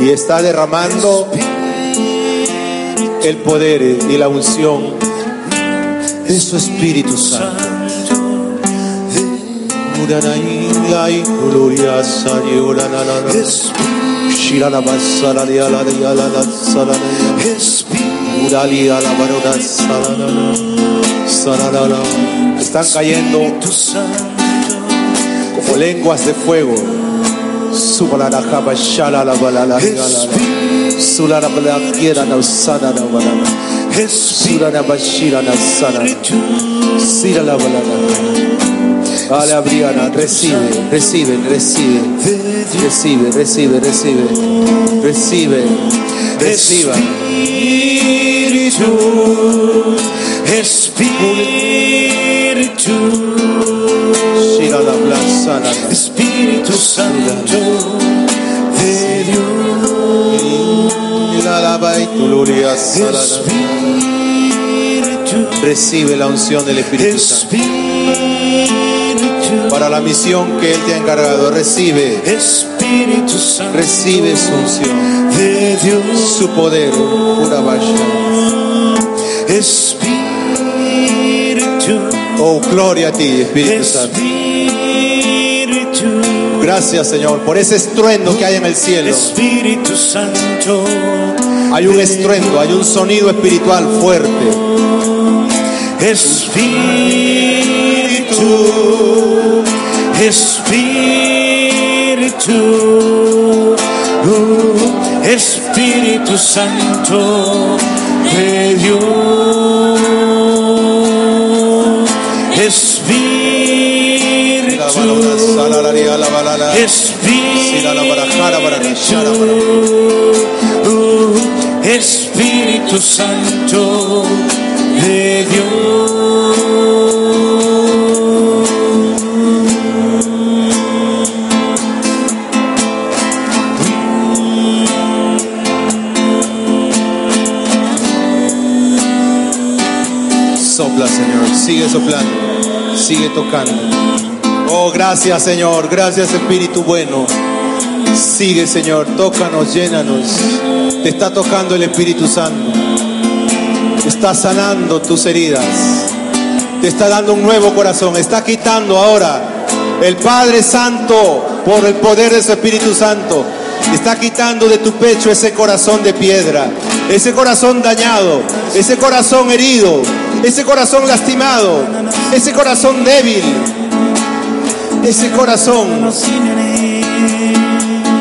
y está derramando el poder y la unción de su Espíritu Santo. Están cayendo como lenguas de fuego. Subala, Dale, Briana, recibe, recibe, recibe, recibe, recibe, recibe, recibe, reciba. Espíritu, la Espíritu Santo de Dios. Espíritu, Recibe la unción del Espíritu Santo. Espíritu, para la misión que Él te ha encargado. Recibe, Espíritu Santo recibe su unción, de Dios. su poder. Pura vaya. Espíritu, Oh, gloria a ti, Espíritu Santo. Gracias, Señor, por ese estruendo que hay en el cielo. Espíritu Santo. Hay un estruendo, hay un sonido espiritual fuerte. Espíritu, Espíritu, uh, Espíritu Santo de Dios. Espíritu, Espíritu, uh, Espíritu Santo de Dios. Sigue soplando, sigue tocando. Oh, gracias, Señor, gracias, Espíritu bueno. Sigue, Señor, tócanos, llénanos. Te está tocando el Espíritu Santo. Está sanando tus heridas. Te está dando un nuevo corazón. Está quitando ahora el Padre Santo por el poder de su Espíritu Santo. Está quitando de tu pecho ese corazón de piedra, ese corazón dañado, ese corazón herido, ese corazón lastimado, ese corazón débil, ese corazón,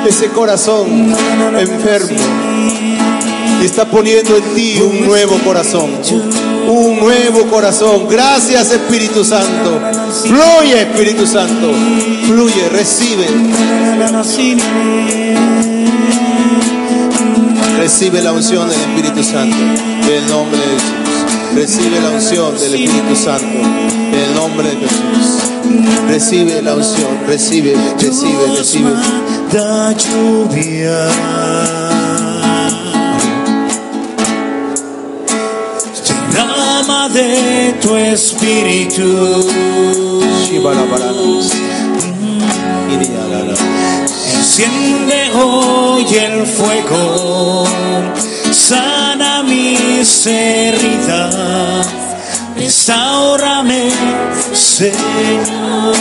ese corazón enfermo. Y está poniendo en ti un nuevo corazón, un nuevo corazón. Gracias Espíritu Santo. Fluye Espíritu Santo, fluye, recibe. Recibe la unción del Espíritu Santo, en el nombre de Jesús. Recibe la unción del Espíritu Santo, en el nombre de Jesús. Recibe la unción, recibe, recibe, recibe. Da lluvia. Derrama de tu espíritu. Iriarara. Enciende hoy el fuego, mis heridas, restaurame, Señor.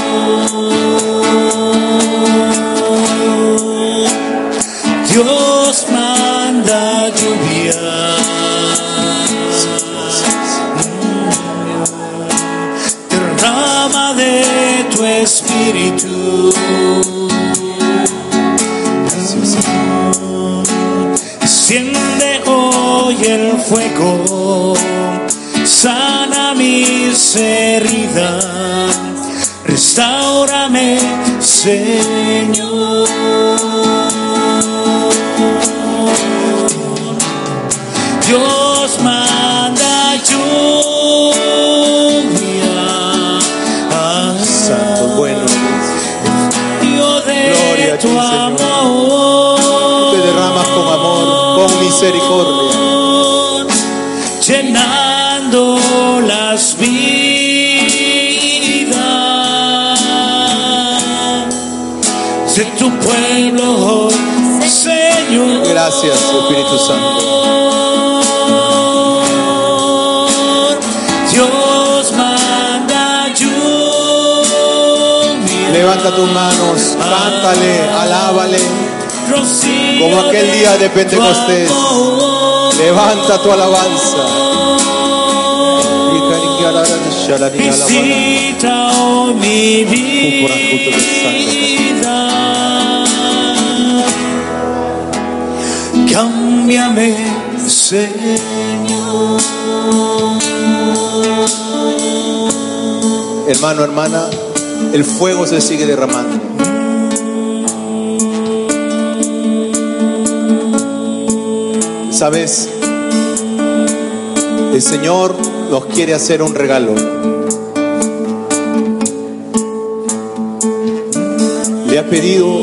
Dios manda lluvia. Derrama de tu espíritu. Fuego, sana mis heridas, restaurame, Señor. Dios manda lluvia. Santo, bueno. Dios de Gloria a ti, tu Señor. amor. Te derramas con amor, con misericordia. Gracias, Espíritu Santo. Dios manda lluvia. Levanta tus manos, cántale, alábale. Como aquel día de Pentecostés. Levanta tu alabanza. Visita hoy mi vida. Cámbiame, Señor. Hermano, hermana, el fuego se sigue derramando. ¿Sabes? El Señor nos quiere hacer un regalo. Le ha pedido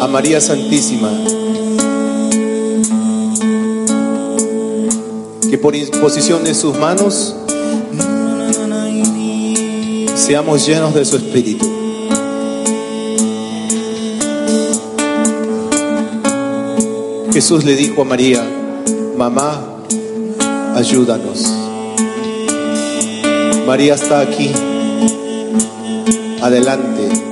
a María Santísima que por imposición de sus manos seamos llenos de su espíritu. Jesús le dijo a María, mamá, ayúdanos. María está aquí, adelante.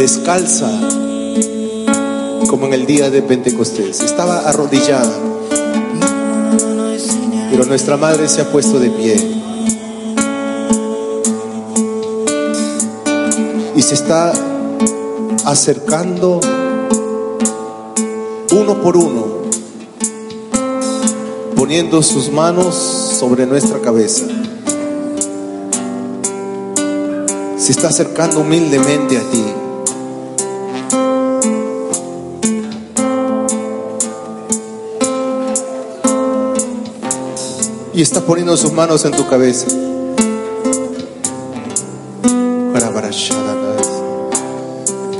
Descalza como en el día de Pentecostés. Estaba arrodillada, pero nuestra madre se ha puesto de pie y se está acercando uno por uno, poniendo sus manos sobre nuestra cabeza. Se está acercando humildemente a ti. Y está poniendo sus manos en tu cabeza.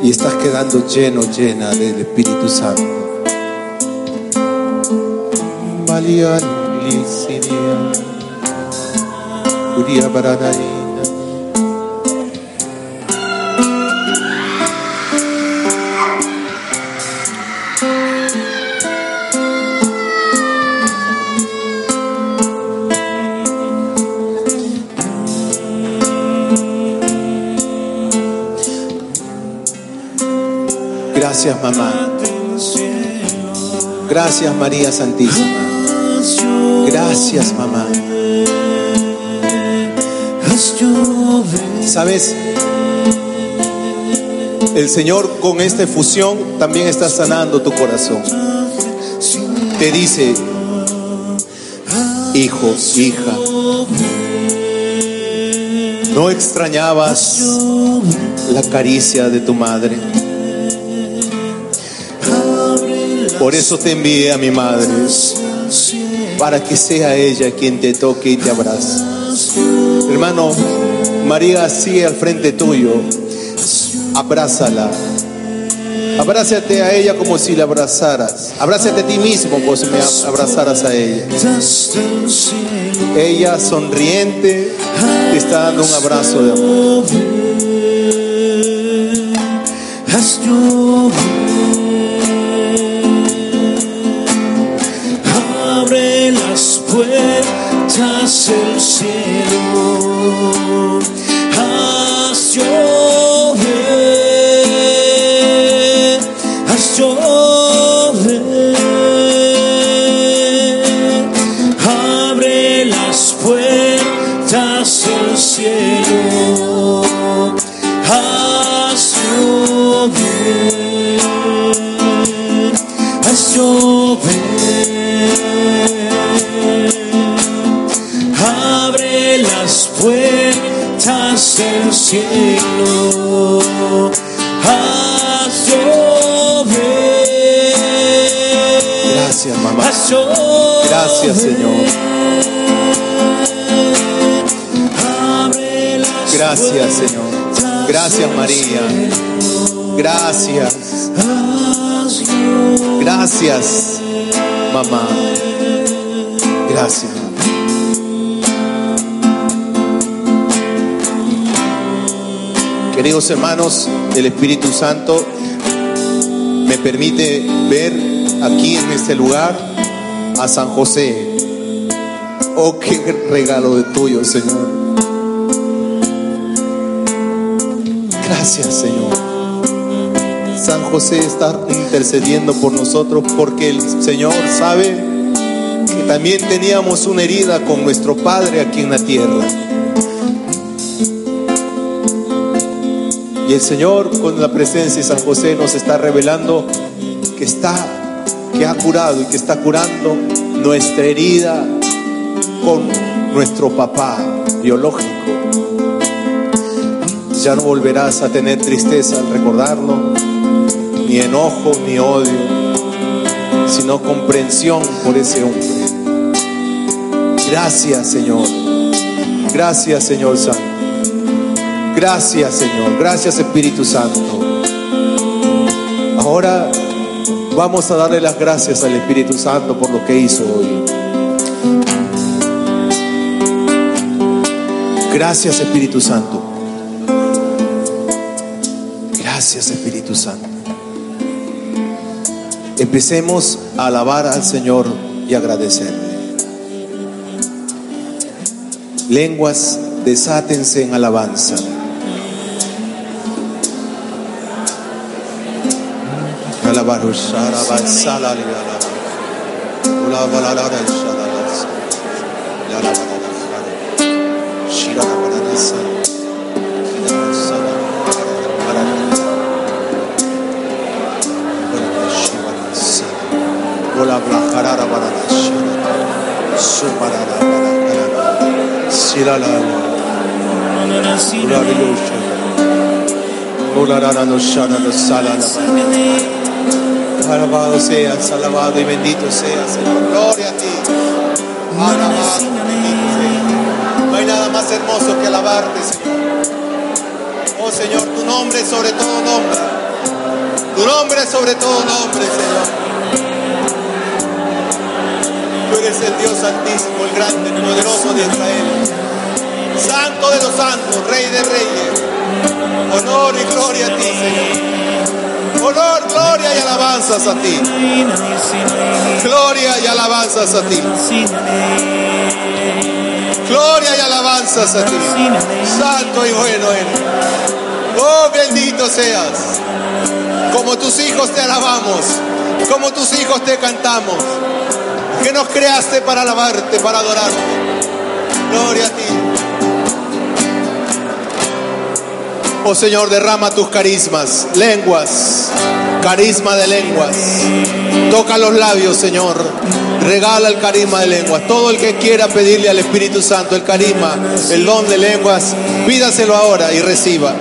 Y estás quedando lleno, llena del Espíritu Santo. Lisinia. Uria Gracias, mamá. Gracias, María Santísima. Gracias, mamá. ¿Sabes? El Señor con esta efusión también está sanando tu corazón. Te dice, hijo, hija, no extrañabas la caricia de tu madre. Por eso te envié a mi madre, para que sea ella quien te toque y te abrace. Hermano, María sigue al frente tuyo. Abrázala, Abrázate a ella como si la abrazaras. Abrázate a ti mismo como si me abrazaras a ella. Ella sonriente te está dando un abrazo de amor. Gracias, Señor. Gracias, María. Gracias. Gracias, mamá. Gracias. Queridos hermanos, el Espíritu Santo me permite ver aquí en este lugar a San José. Oh, qué regalo de tuyo, Señor. Gracias, Señor. San José está intercediendo por nosotros porque el Señor sabe que también teníamos una herida con nuestro Padre aquí en la tierra. Y el Señor con la presencia de San José nos está revelando que está, que ha curado y que está curando nuestra herida con nuestro papá biológico. Ya no volverás a tener tristeza al recordarlo, ni enojo, ni odio, sino comprensión por ese hombre. Gracias, Señor. Gracias, Señor Santo. Gracias, Señor. Gracias, Espíritu Santo. Ahora vamos a darle las gracias al Espíritu Santo por lo que hizo hoy. Gracias, Espíritu Santo. Gracias, Espíritu Santo. Empecemos a alabar al Señor y agradecerle. Lenguas, desátense en alabanza. Alabado seas, alabado y bendito seas, Señor. Gloria a ti. Alabado bendito. No hay nada más hermoso que alabarte, Señor. Oh Señor, tu nombre sobre todo nombre. Tu nombre sobre todo nombre, Señor. Eres el Dios altísimo, el grande, el poderoso de Israel. Santo de los santos, Rey de reyes. Honor y gloria a ti, Señor. Honor, gloria y alabanzas a ti. Gloria y alabanzas a ti. Gloria y alabanzas a ti. Santo y bueno eres. Oh, bendito seas. Como tus hijos te alabamos. Como tus hijos te cantamos. Que nos creaste para alabarte, para adorarte. Gloria a ti. Oh Señor, derrama tus carismas, lenguas, carisma de lenguas. Toca los labios, Señor. Regala el carisma de lenguas. Todo el que quiera pedirle al Espíritu Santo el carisma, el don de lenguas, pídaselo ahora y reciba.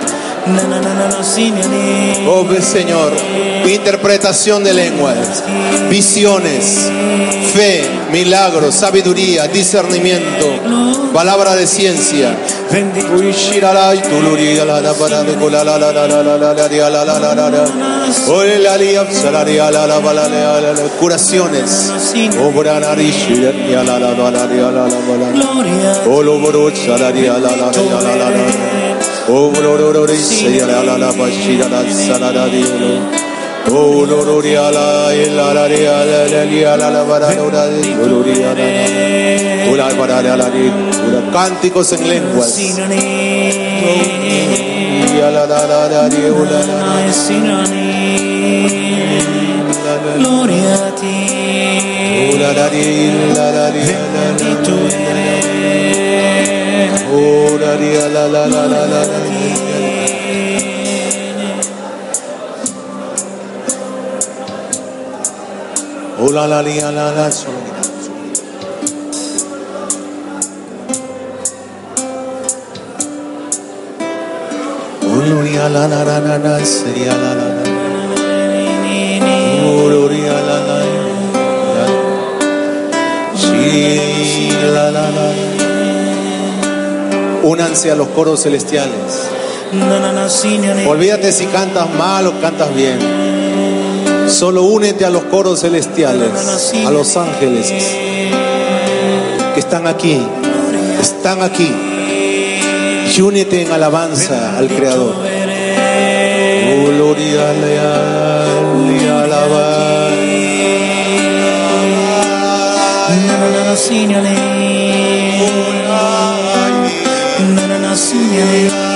Oh Señor, interpretación de lenguas, visiones, fe, milagros, sabiduría, discernimiento, palabra de ciencia. Curaciones. Gloria. Oh, Lorori, la la Salada, Oh, la la cánticos en lenguas. Bendito eres. Oh, la, ri, la, la, la, la, la, la. Oh, la, la, ri, la, la, la, solo mira, solo mira. Oh, gloria, la, la, la, la, la, sería la, la, la. Oh, gloria, la, la, la. Sí, la, la, la. Únanse a los coros celestiales. Olvídate si cantas mal o cantas bien. Solo únete a los coros celestiales, a los ángeles que están aquí, están aquí. Y únete en alabanza al Creador. Gloria le le alaba. yeah.